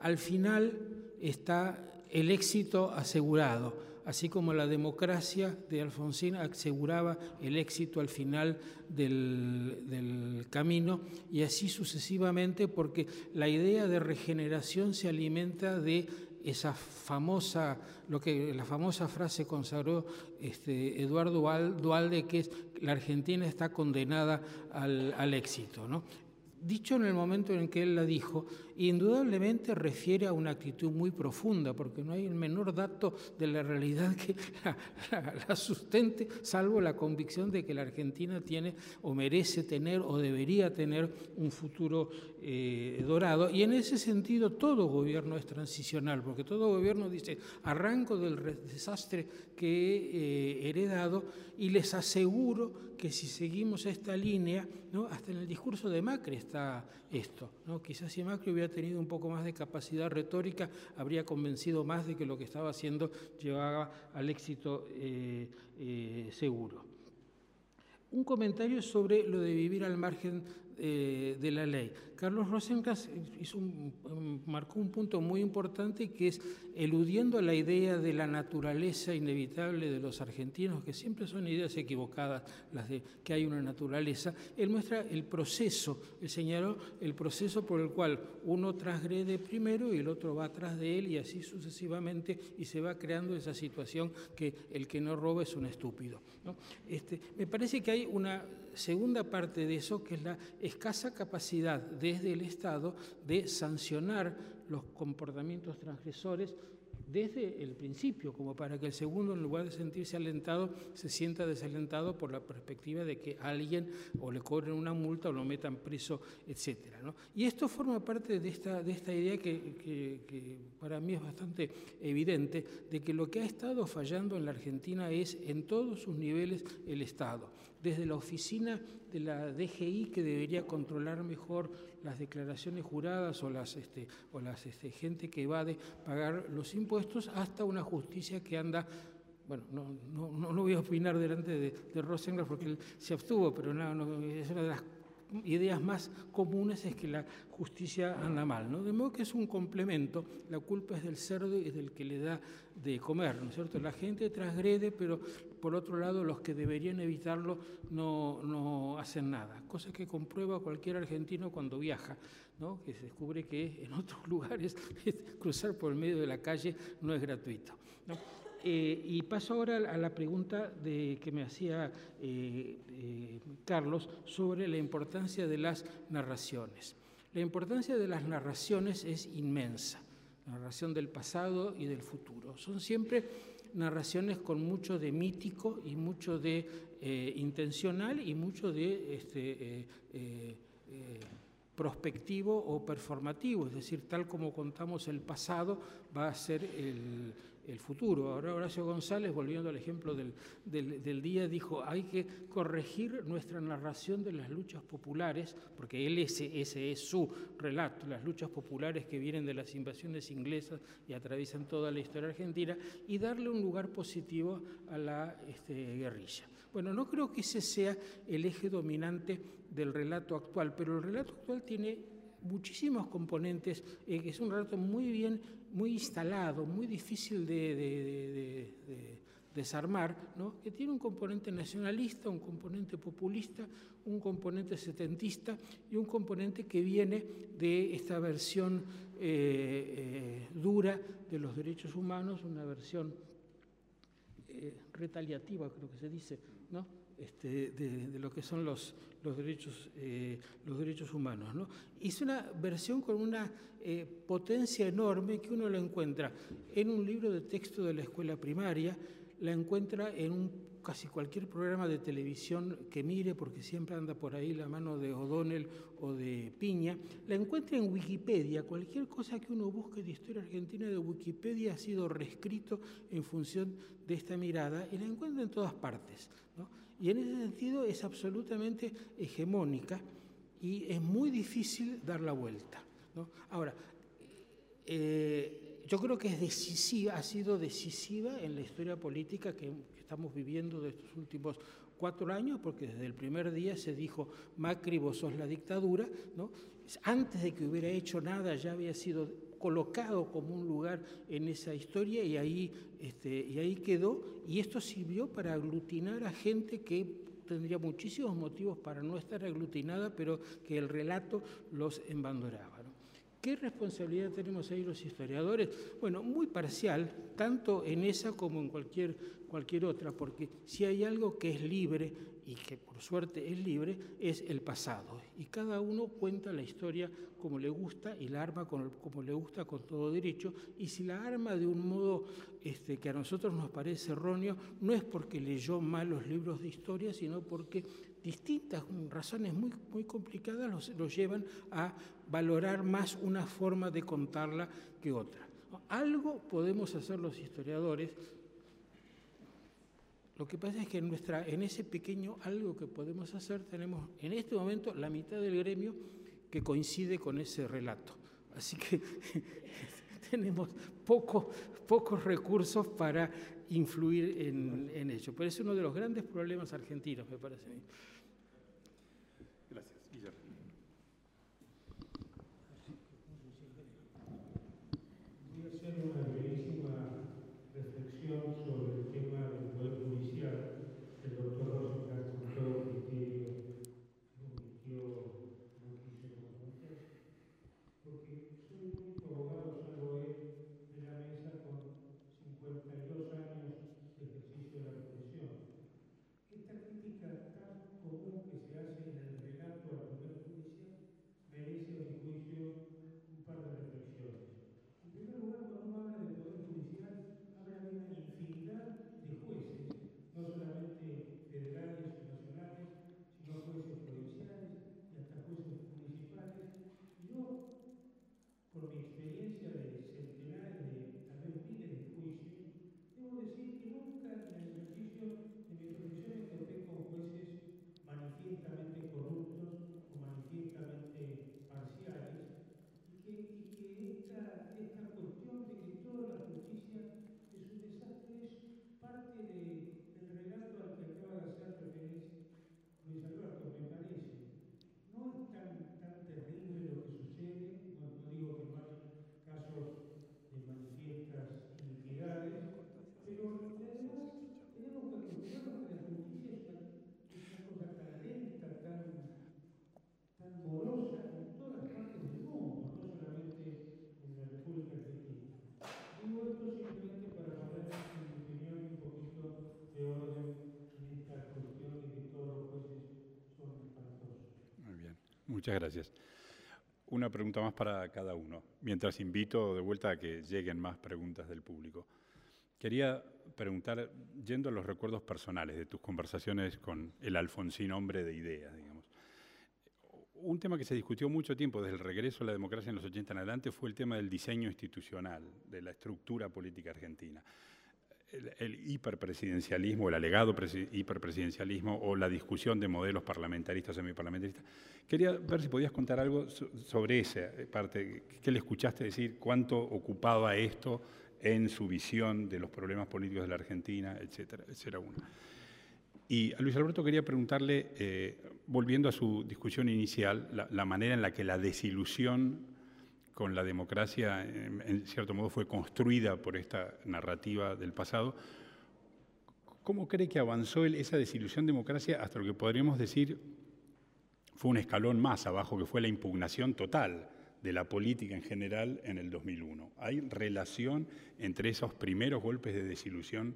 Speaker 2: al final está el éxito asegurado así como la democracia de Alfonsín aseguraba el éxito al final del, camino y así sucesivamente porque la idea de regeneración se alimenta de esa famosa, lo que la famosa frase consagró este, Eduardo Dualde, que es la Argentina está condenada al, al éxito. ¿no? dicho en el momento en que él la dijo, indudablemente refiere a una actitud muy profunda, porque no hay el menor dato de la realidad que la, sustente, salvo la convicción de que la Argentina tiene o merece tener o debería tener un futuro eh, dorado. Y en ese sentido todo gobierno es transicional, porque todo gobierno dice, arranco del desastre que he heredado y les aseguro que si seguimos esta línea, ¿no? hasta en el discurso de Macri, está esto. ¿no? Quizás si Macri hubiera tenido un poco más de capacidad retórica, habría convencido más de que lo que estaba haciendo llevaba al éxito eh, eh, seguro. Un comentario sobre lo de vivir al margen eh, de la ley. Carlos Rosencrantz hizo marcó un punto muy importante que es eludiendo la idea de la naturaleza inevitable de los argentinos, que siempre son ideas equivocadas las de que hay una naturaleza, él muestra el proceso, él señaló el proceso por el cual uno transgrede primero y el otro va atrás de él y así sucesivamente y se va creando esa situación que el que no roba es un estúpido. Este, me parece que hay una segunda parte de eso que es la escasa capacidad desde el Estado de sancionar los comportamientos transgresores desde el principio, como para que el segundo, en lugar de sentirse alentado, se sienta desalentado por la perspectiva de que alguien o le cobren una multa o lo metan preso, etc. Y esto forma parte de esta, de esta idea que, que, para mí es bastante evidente, de que lo que ha estado fallando en la Argentina es en todos sus niveles el Estado, desde la oficina de la DGI que debería controlar mejor las declaraciones juradas o las, este, o las este, gente que evade pagar los impuestos hasta una justicia que anda bueno, no, no, no, voy a opinar delante de, de porque él se abstuvo, pero no, es una de las ideas más comunes es que la justicia anda mal, ¿no? De modo que es un complemento, la culpa es del cerdo y del que le da de comer, ¿no es cierto? La gente transgrede, pero por otro lado los que deberían evitarlo no, no hacen nada, cosa que comprueba cualquier argentino cuando viaja, ¿no? Que se descubre que en otros lugares cruzar por el medio de la calle no es gratuito, ¿no? Eh, y paso ahora a la pregunta de, que me hacía eh, eh, Carlos sobre la importancia de las narraciones. La importancia de las narraciones es inmensa, la narración del pasado y del futuro. Son siempre narraciones con mucho de mítico y mucho de intencional y mucho de este, prospectivo o performativo, es decir, tal como contamos el pasado va a ser el, el futuro. Ahora Horacio González, volviendo al ejemplo del, del, día, dijo, hay que corregir nuestra narración de las luchas populares, porque él ese, ese es su relato, las luchas populares que vienen de las invasiones inglesas y atraviesan toda la historia argentina, y darle un lugar positivo a la este, guerrilla. Bueno, no creo que ese sea el eje dominante del relato actual, pero el relato actual tiene muchísimos componentes, eh, es un relato muy bien, muy instalado, muy difícil de, desarmar, ¿no? que tiene un componente nacionalista, un componente populista, un componente setentista y un componente que viene de esta versión eh, eh, dura de los derechos humanos, una versión retaliativa, creo que se dice, ¿no? Este, de, lo que son los, los, derechos, eh, los derechos humanos. ¿no? Es una versión con una eh, potencia enorme que uno lo encuentra en un libro de texto de la escuela primaria, la encuentra en un, casi cualquier programa de televisión que mire, porque siempre anda por ahí la mano de O'Donnell o de Piña, la encuentra en Wikipedia, cualquier cosa que uno busque de historia argentina de Wikipedia ha sido reescrito en función de esta mirada y la encuentra en todas partes. Y en ese sentido es absolutamente hegemónica y es muy difícil dar la vuelta. Ahora, eh, yo creo que es decisiva, ha sido decisiva en la historia política que, estamos viviendo de estos últimos cuatro años, porque desde el primer día se dijo, Macri, vos sos la dictadura, ¿no? antes de que hubiera hecho nada ya había sido colocado como un lugar en esa historia y ahí, este, y ahí quedó, y esto sirvió para aglutinar a gente que tendría muchísimos motivos para no estar aglutinada, pero que el relato los embandoraba. ¿Qué responsabilidad tenemos ahí los historiadores? Bueno, muy parcial, tanto en esa como en cualquier, cualquier otra, porque si hay algo que es libre y que por suerte es libre, es el pasado. Y cada uno cuenta la historia como le gusta y la arma como le gusta con todo derecho. Y si la arma de un modo este, que a nosotros nos parece erróneo, no es porque leyó mal los libros de historia, sino porque distintas razones muy, muy complicadas los, los llevan a valorar más una forma de contarla que otra. Algo podemos hacer los historiadores. Lo que pasa es que en, nuestra, en ese pequeño algo que podemos hacer tenemos en este momento la mitad del gremio que coincide con ese relato. Así que tenemos poco, pocos recursos para influir en, en, ello. Pero es uno de los grandes problemas argentinos, me parece a mí.
Speaker 1: Muchas gracias. Una pregunta más para cada uno, mientras invito de vuelta a que lleguen más preguntas del público. Quería preguntar, yendo a los recuerdos personales de tus conversaciones con el Alfonsín, hombre de ideas, digamos. Un tema que se discutió mucho tiempo desde el regreso a la democracia en los 80 en adelante fue el tema del diseño institucional, de la estructura política argentina. El, hiperpresidencialismo, el alegado hiperpresidencialismo o la discusión de modelos parlamentaristas o semiparlamentaristas. Quería ver si podías contar algo sobre esa parte. ¿Qué le escuchaste decir? ¿Cuánto ocupaba esto en su visión de los problemas políticos de la Argentina, etcétera? Esa era una. Y a Luis Alberto quería preguntarle, eh, volviendo a su discusión inicial, la, manera en la que la desilusión con la democracia, en, cierto modo, fue construida por esta narrativa del pasado. ¿Cómo cree que avanzó esa desilusión democracia hasta lo que podríamos decir fue un escalón más abajo, que fue la impugnación total de la política en general en el 2001? ¿Hay relación entre esos primeros golpes de desilusión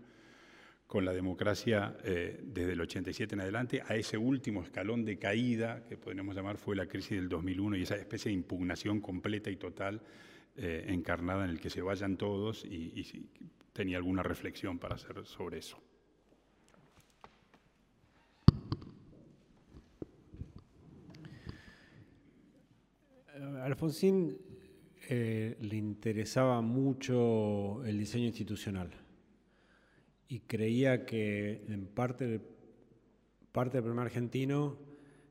Speaker 1: con la democracia eh, desde el 87 en adelante, a ese último escalón de caída, que podríamos llamar fue la crisis del 2001 y esa especie de impugnación completa y total eh, encarnada en el que se vayan todos y, si tenía alguna reflexión para hacer sobre eso.
Speaker 4: A Alfonsín eh, le interesaba mucho el diseño institucional y creía que en parte, parte del problema argentino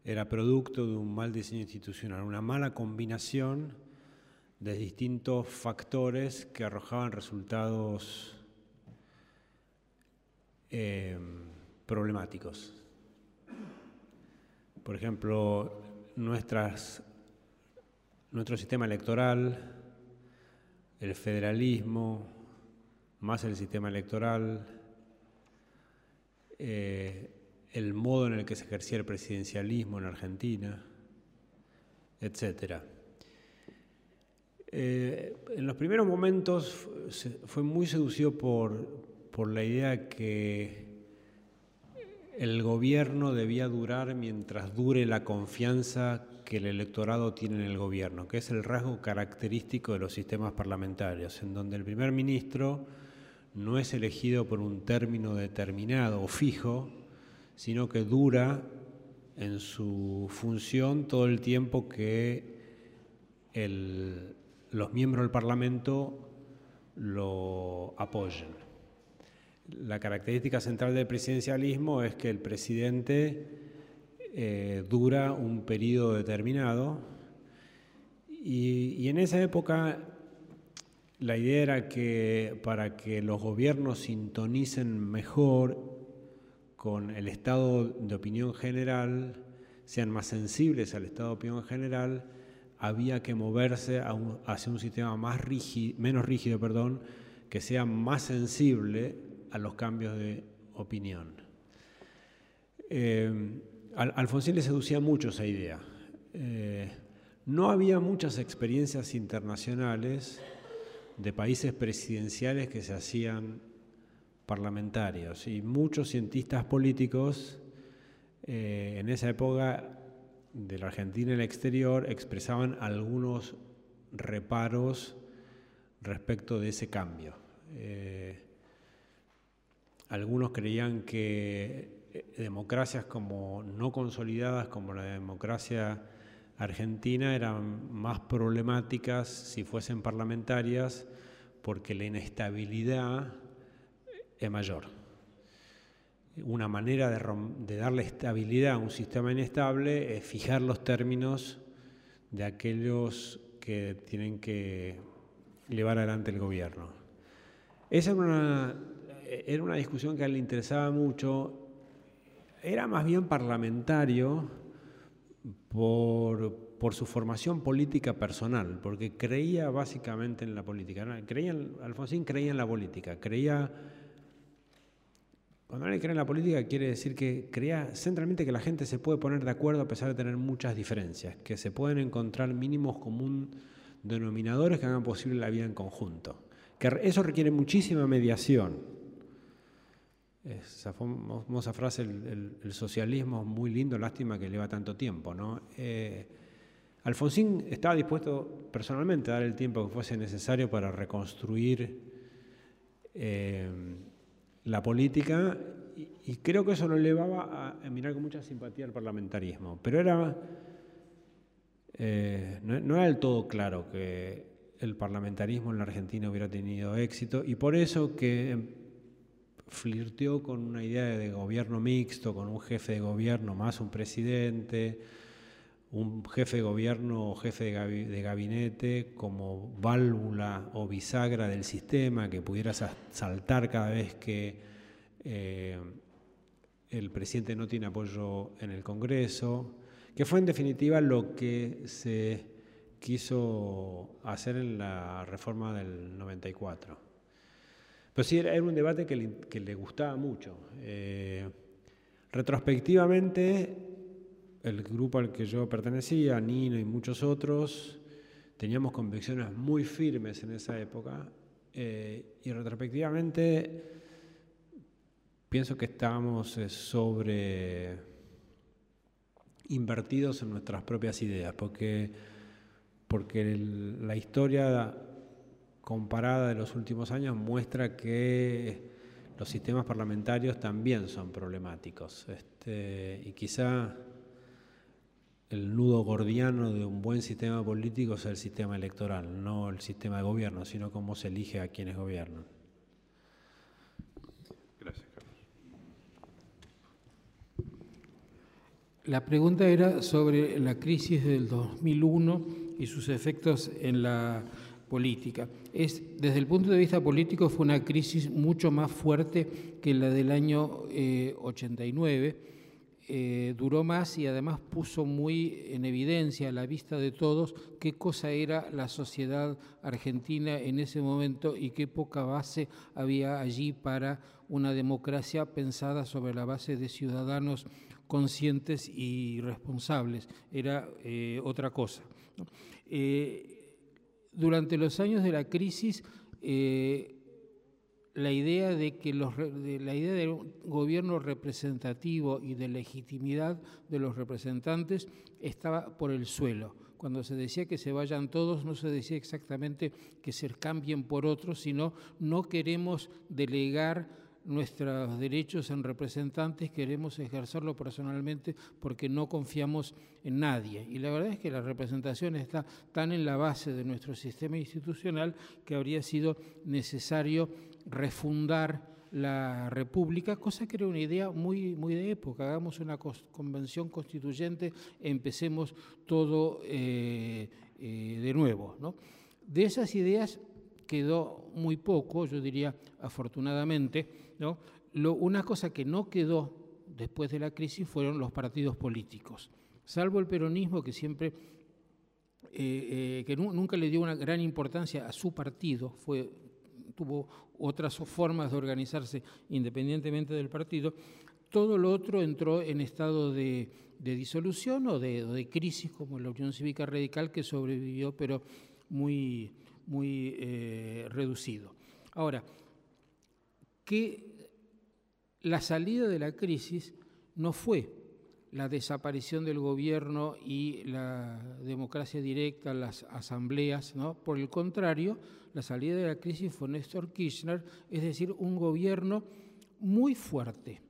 Speaker 4: era producto de un mal diseño institucional, una mala combinación de distintos factores que arrojaban resultados eh, problemáticos. Por ejemplo, nuestro sistema electoral, el federalismo, más el sistema electoral, eh, el modo en el que se ejercía el presidencialismo en Argentina, etc. Eh, en los primeros momentos fue muy seducido por, por la idea que el gobierno debía durar mientras dure la confianza que el electorado tiene en el gobierno, que es el rasgo característico de los sistemas parlamentarios, en donde el primer ministro no es elegido por un término determinado o fijo, sino que dura en su función todo el tiempo que los miembros del Parlamento lo apoyen. La característica central del presidencialismo es que el presidente eh, dura un periodo determinado y, en esa época la idea era que para que los gobiernos sintonicen mejor con el estado de opinión general, sean más sensibles al estado de opinión general, había que moverse hacia un sistema más rígido, menos rígido, perdón, que sea más sensible a los cambios de opinión. Eh, Alfonsín le seducía mucho esa idea. Eh, no había muchas experiencias internacionales de países presidenciales que se hacían parlamentarios y muchos cientistas políticos eh, en esa época de la Argentina en el exterior expresaban algunos reparos respecto de ese cambio. Algunos creían que eh, democracias como no consolidadas como la democracia argentina eran más problemáticas si fuesen parlamentarias porque la inestabilidad es mayor. Una manera de, darle estabilidad a un sistema inestable es fijar los términos de aquellos que tienen que llevar adelante el gobierno. Esa es una era una discusión que a él le interesaba mucho, era más bien parlamentario por, su formación política personal, porque creía básicamente en la política. Creía Alfonsín creía en la política, creía... Cuando alguien cree en la política quiere decir que creía centralmente que la gente se puede poner de acuerdo a pesar de tener muchas diferencias, que se pueden encontrar mínimos común denominadores que hagan posible la vida en conjunto. Que eso requiere muchísima mediación, esa famosa frase, el, socialismo es muy lindo, lástima que lleva tanto tiempo. ¿no? Eh, Alfonsín estaba dispuesto personalmente a dar el tiempo que fuese necesario para reconstruir eh, la política y, creo que eso lo llevaba a, mirar con mucha simpatía al parlamentarismo. Pero era, eh, no, no era del todo claro que el parlamentarismo en la Argentina hubiera tenido éxito y por eso que flirteó con una idea de gobierno mixto, con un jefe de gobierno más un presidente, un jefe de gobierno o jefe de gabinete como válvula o bisagra del sistema que pudiera saltar cada vez que eh, el presidente no tiene apoyo en el Congreso, que fue en definitiva lo que se quiso hacer en la reforma del 94. Pero sí, era, un debate que le, gustaba mucho. Eh, retrospectivamente, el grupo al que yo pertenecía, Nino y muchos otros, teníamos convicciones muy firmes en esa época eh, y retrospectivamente pienso que estábamos eh, sobre invertidos en nuestras propias ideas, porque, porque la historia comparada de los últimos años muestra que los sistemas parlamentarios también son problemáticos. Este, y quizá el nudo gordiano de un buen sistema político es el sistema electoral, no el sistema de gobierno, sino cómo se elige a quienes gobiernan.
Speaker 1: Gracias, Carlos.
Speaker 2: La pregunta era sobre la crisis del 2001 y sus efectos en la política. Es, desde el punto de vista político fue una crisis mucho más fuerte que la del año 89. Eh, eh, duró más y además puso muy en evidencia a la vista de todos qué cosa era la sociedad argentina en ese momento y qué poca base había allí para una democracia pensada sobre la base de ciudadanos conscientes y responsables. Era eh, otra cosa durante los años de la crisis, eh, la idea de que los, la idea de un gobierno representativo y de legitimidad de los representantes estaba por el suelo. Cuando se decía que se vayan todos, no se decía exactamente que se cambien por otros, sino no queremos delegar nuestros derechos en representantes, queremos ejercerlo personalmente porque no confiamos en nadie. Y la verdad es que la representación está tan en la base de nuestro sistema institucional que habría sido necesario refundar la República, cosa que era una idea muy, muy de época. Hagamos una convención constituyente, empecemos todo eh, eh, de nuevo. ¿no? De esas ideas quedó muy poco, yo diría afortunadamente. Una cosa que no quedó después de la crisis fueron los partidos políticos, salvo el peronismo que siempre, eh, eh, que nunca le dio una gran importancia a su partido, fue, tuvo otras formas de organizarse independientemente del partido, todo lo otro entró en estado de, disolución o de, de, crisis, como la Unión Cívica Radical, que sobrevivió, pero muy, muy eh, reducido. Ahora, que la salida de la crisis no fue la desaparición del gobierno y la democracia directa, las asambleas, ¿no? Por el contrario, la salida de la crisis fue Néstor Kirchner, es decir, un gobierno muy fuerte,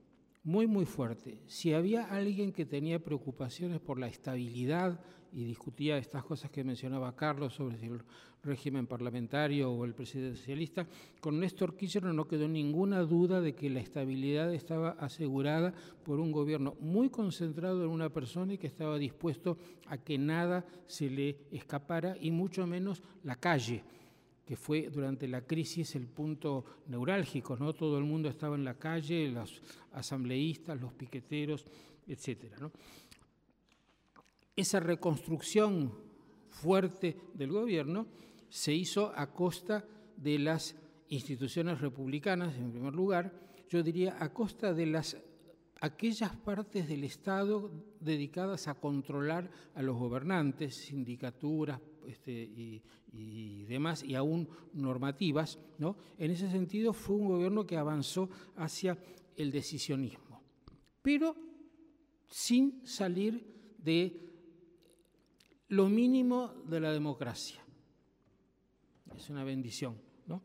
Speaker 2: muy, muy fuerte. Si había alguien que tenía preocupaciones por la estabilidad y discutía estas cosas que mencionaba Carlos sobre el régimen parlamentario o el presidencialista, con Néstor Kirchner no quedó ninguna duda de que la estabilidad estaba asegurada por un gobierno muy concentrado en una persona y que estaba dispuesto a que nada se le escapara y mucho menos la calle que fue durante la crisis el punto neurálgico, ¿no? Todo el mundo estaba en la calle, los asambleístas, los piqueteros, etcétera, Esa reconstrucción fuerte del gobierno se hizo a costa de las instituciones republicanas, en primer lugar, yo diría a costa de las aquellas partes del Estado dedicadas a controlar a los gobernantes, sindicaturas este, y, demás, y aún normativas, ¿no? En ese sentido fue un gobierno que avanzó hacia el decisionismo, pero sin salir de lo mínimo de la democracia. Es una bendición, ¿no?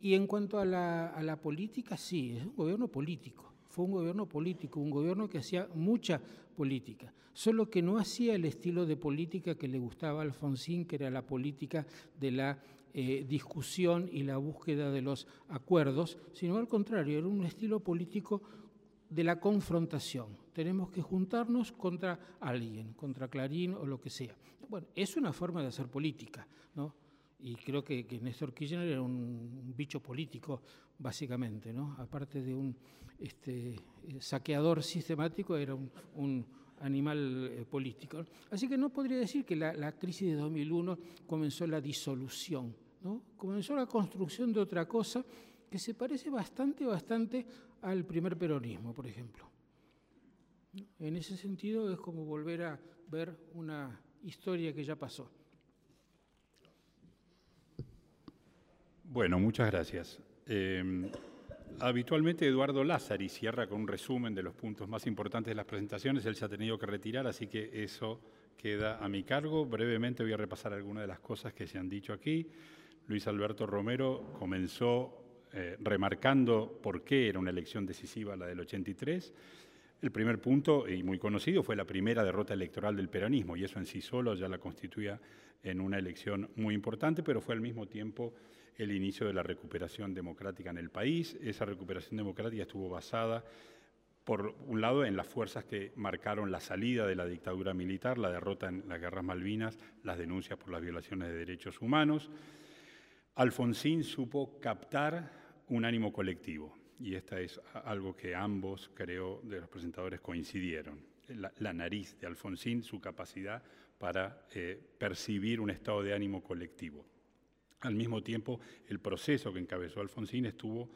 Speaker 2: Y en cuanto a la, política, sí, es un gobierno político fue un gobierno político, un gobierno que hacía mucha política, solo que no hacía el estilo de política que le gustaba a Alfonsín, que era la política de la eh, discusión y la búsqueda de los acuerdos, sino al contrario, era un estilo político de la confrontación. Tenemos que juntarnos contra alguien, contra Clarín o lo que sea. Bueno, es una forma de hacer política, ¿no? y creo que, Néstor Kirchner era un, bicho político, básicamente, ¿no? Aparte de un este, saqueador sistemático, era un, animal eh, político. Así que no podría decir que la, crisis de 2001 comenzó la disolución, ¿no? Comenzó la construcción de otra cosa que se parece bastante, bastante al primer peronismo, por ejemplo. En ese sentido es como volver a ver una historia que ya pasó.
Speaker 1: Bueno, muchas gracias. Em, habitualmente Eduardo Lázari cierra con un resumen de los puntos más importantes de las presentaciones. Él se ha tenido que retirar, así que eso queda a mi cargo. Brevemente voy a repasar algunas de las cosas que se han dicho aquí. Luis Alberto Romero comenzó eh, remarcando por qué era una elección decisiva la del 83. El primer punto, y muy conocido, fue la primera derrota electoral del peronismo, y eso en sí solo ya la constituía en una elección muy importante, pero fue al mismo tiempo el inicio de la recuperación democrática en el país. Esa recuperación democrática estuvo basada por un lado, en las fuerzas que marcaron la salida de la dictadura militar, la derrota en las guerras Malvinas, las denuncias por las violaciones de derechos humanos. Alfonsín supo captar un ánimo colectivo, y esta es algo que ambos, creo, de los presentadores coincidieron. La, nariz de Alfonsín, su capacidad para eh, percibir un estado de ánimo colectivo. Al mismo tiempo, el proceso que encabezó Alfonsín estuvo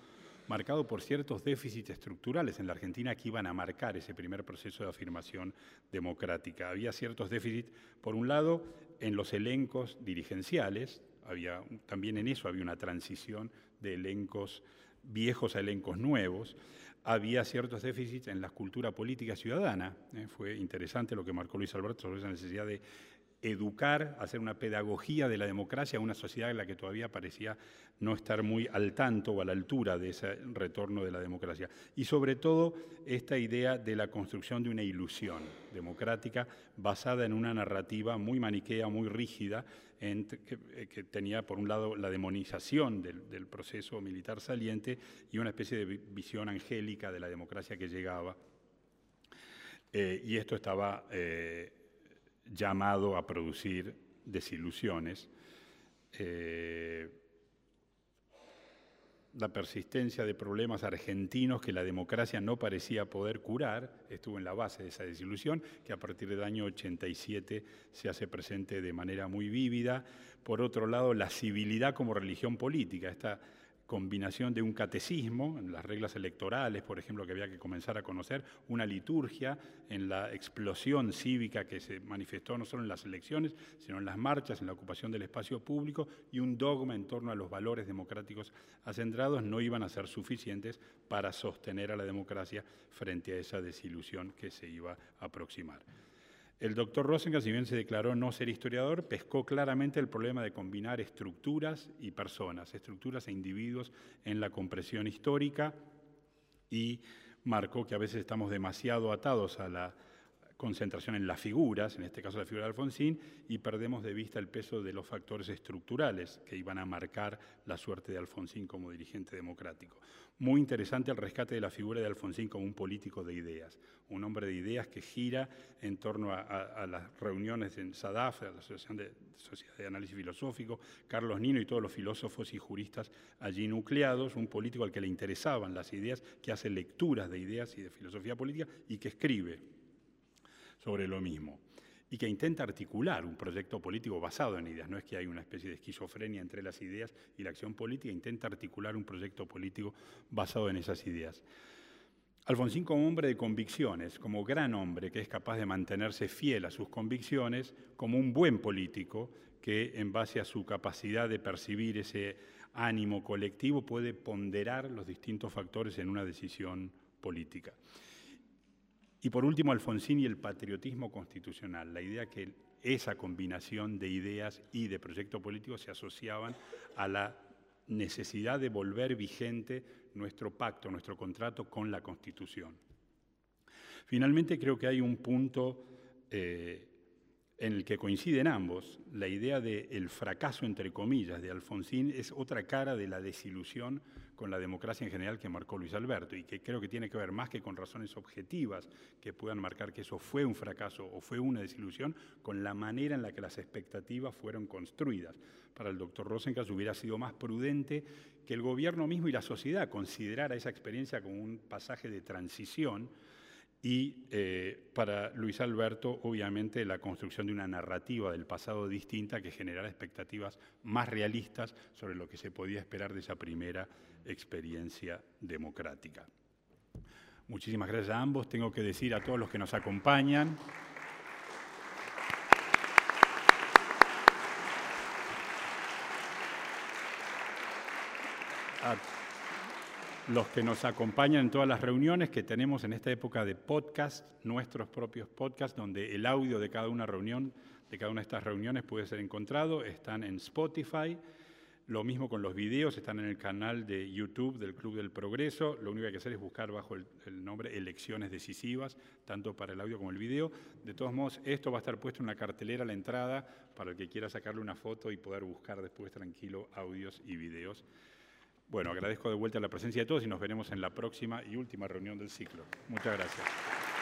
Speaker 1: marcado por ciertos déficits estructurales en la Argentina que iban a marcar ese primer proceso de afirmación democrática. Había ciertos déficits, por un lado, en los elencos dirigenciales, había, también en eso había una transición de elencos viejos a elencos nuevos, había ciertos déficits en la cultura política ciudadana. ¿eh? Fue interesante lo que marcó Luis Alberto sobre esa necesidad de educar, hacer una pedagogía de la democracia a una sociedad en la que todavía parecía no estar muy al tanto o a la altura de ese retorno de la democracia. Y sobre todo esta idea de la construcción de una ilusión democrática basada en una narrativa muy maniquea, muy rígida, eh, que, tenía por un lado la demonización del, proceso militar saliente y una especie de visión angélica de la democracia que llegaba. Eh, y esto estaba... Eh, llamado a producir desilusiones. Eh, la persistencia de problemas argentinos que la democracia no parecía poder curar estuvo en la base de esa desilusión, que a partir del año 87 se hace presente de manera muy vívida. Por otro lado, la civilidad como religión política, combinación de un catecismo, en las reglas electorales, por ejemplo, que había que comenzar a conocer, una liturgia, en la explosión cívica que se manifestó no solo en las elecciones, sino en las marchas, en la ocupación del espacio público, y un dogma en torno a los valores democráticos acendrados, no iban a ser suficientes para sostener a la democracia frente a esa desilusión que se iba a aproximar. El doctor Rosenga, si bien se declaró no ser historiador, pescó claramente el problema de combinar estructuras y personas, estructuras e individuos en la compresión histórica y marcó que a veces estamos demasiado atados a la concentración en las figuras, en este caso la figura de Alfonsín, y perdemos de vista el peso de los factores estructurales que iban a marcar la suerte de Alfonsín como dirigente democrático. Muy interesante el rescate de la figura de Alfonsín como un político de ideas, un hombre de ideas que gira en torno a, las reuniones en SADAF, la Asociación de Sociedad de Análisis Filosófico, Carlos Nino y todos los filósofos y juristas allí nucleados, un político al que le interesaban las ideas, que hace lecturas de ideas y de filosofía política y que escribe sobre lo mismo y que intenta articular un proyecto político basado en ideas. No es que hay una especie de esquizofrenia entre las ideas y la acción política, intenta articular un proyecto político basado en esas ideas. Alfonsín como hombre de convicciones, como gran hombre que es capaz de mantenerse fiel a sus convicciones, como un buen político que en base a su capacidad de percibir ese ánimo colectivo puede ponderar los distintos factores en una decisión política. Y por último, Alfonsín y el patriotismo constitucional, la idea que esa combinación de ideas y de proyecto político se asociaban a la necesidad de volver vigente nuestro pacto, nuestro contrato con la Constitución. Finalmente, creo que hay un punto eh, en el que coinciden ambos. La idea del fracaso, entre comillas, de Alfonsín es otra cara de la desilusión con la democracia en general que marcó Luis Alberto y que creo que tiene que ver más que con razones objetivas que puedan marcar que eso fue un fracaso o fue una desilusión, con la manera en la que las expectativas fueron construidas. Para el doctor Rosencas hubiera sido más prudente que el gobierno mismo y la sociedad considerara esa experiencia como un pasaje de transición y eh, para Luis Alberto, obviamente, la construcción de una narrativa del pasado distinta que generara expectativas más realistas sobre lo que se podía esperar de esa primera experiencia democrática. Muchísimas gracias a ambos. Tengo que decir a todos los que nos acompañan. Los que nos acompañan en todas las reuniones que tenemos en esta época de podcast, nuestros propios podcasts, donde el audio de cada una reunión, de cada una de estas reuniones puede ser encontrado, están en Spotify. Lo mismo con los videos, están en el canal de YouTube del Club del Progreso. Lo único que hay que hacer es buscar bajo el, el, nombre Elecciones Decisivas, tanto para el audio como el video. De todos modos, esto va a estar puesto en una cartelera a la entrada para el que quiera sacarle una foto y poder buscar después tranquilo audios y videos. Bueno, agradezco de vuelta la presencia de todos y nos veremos en la próxima y última reunión del ciclo. Muchas gracias.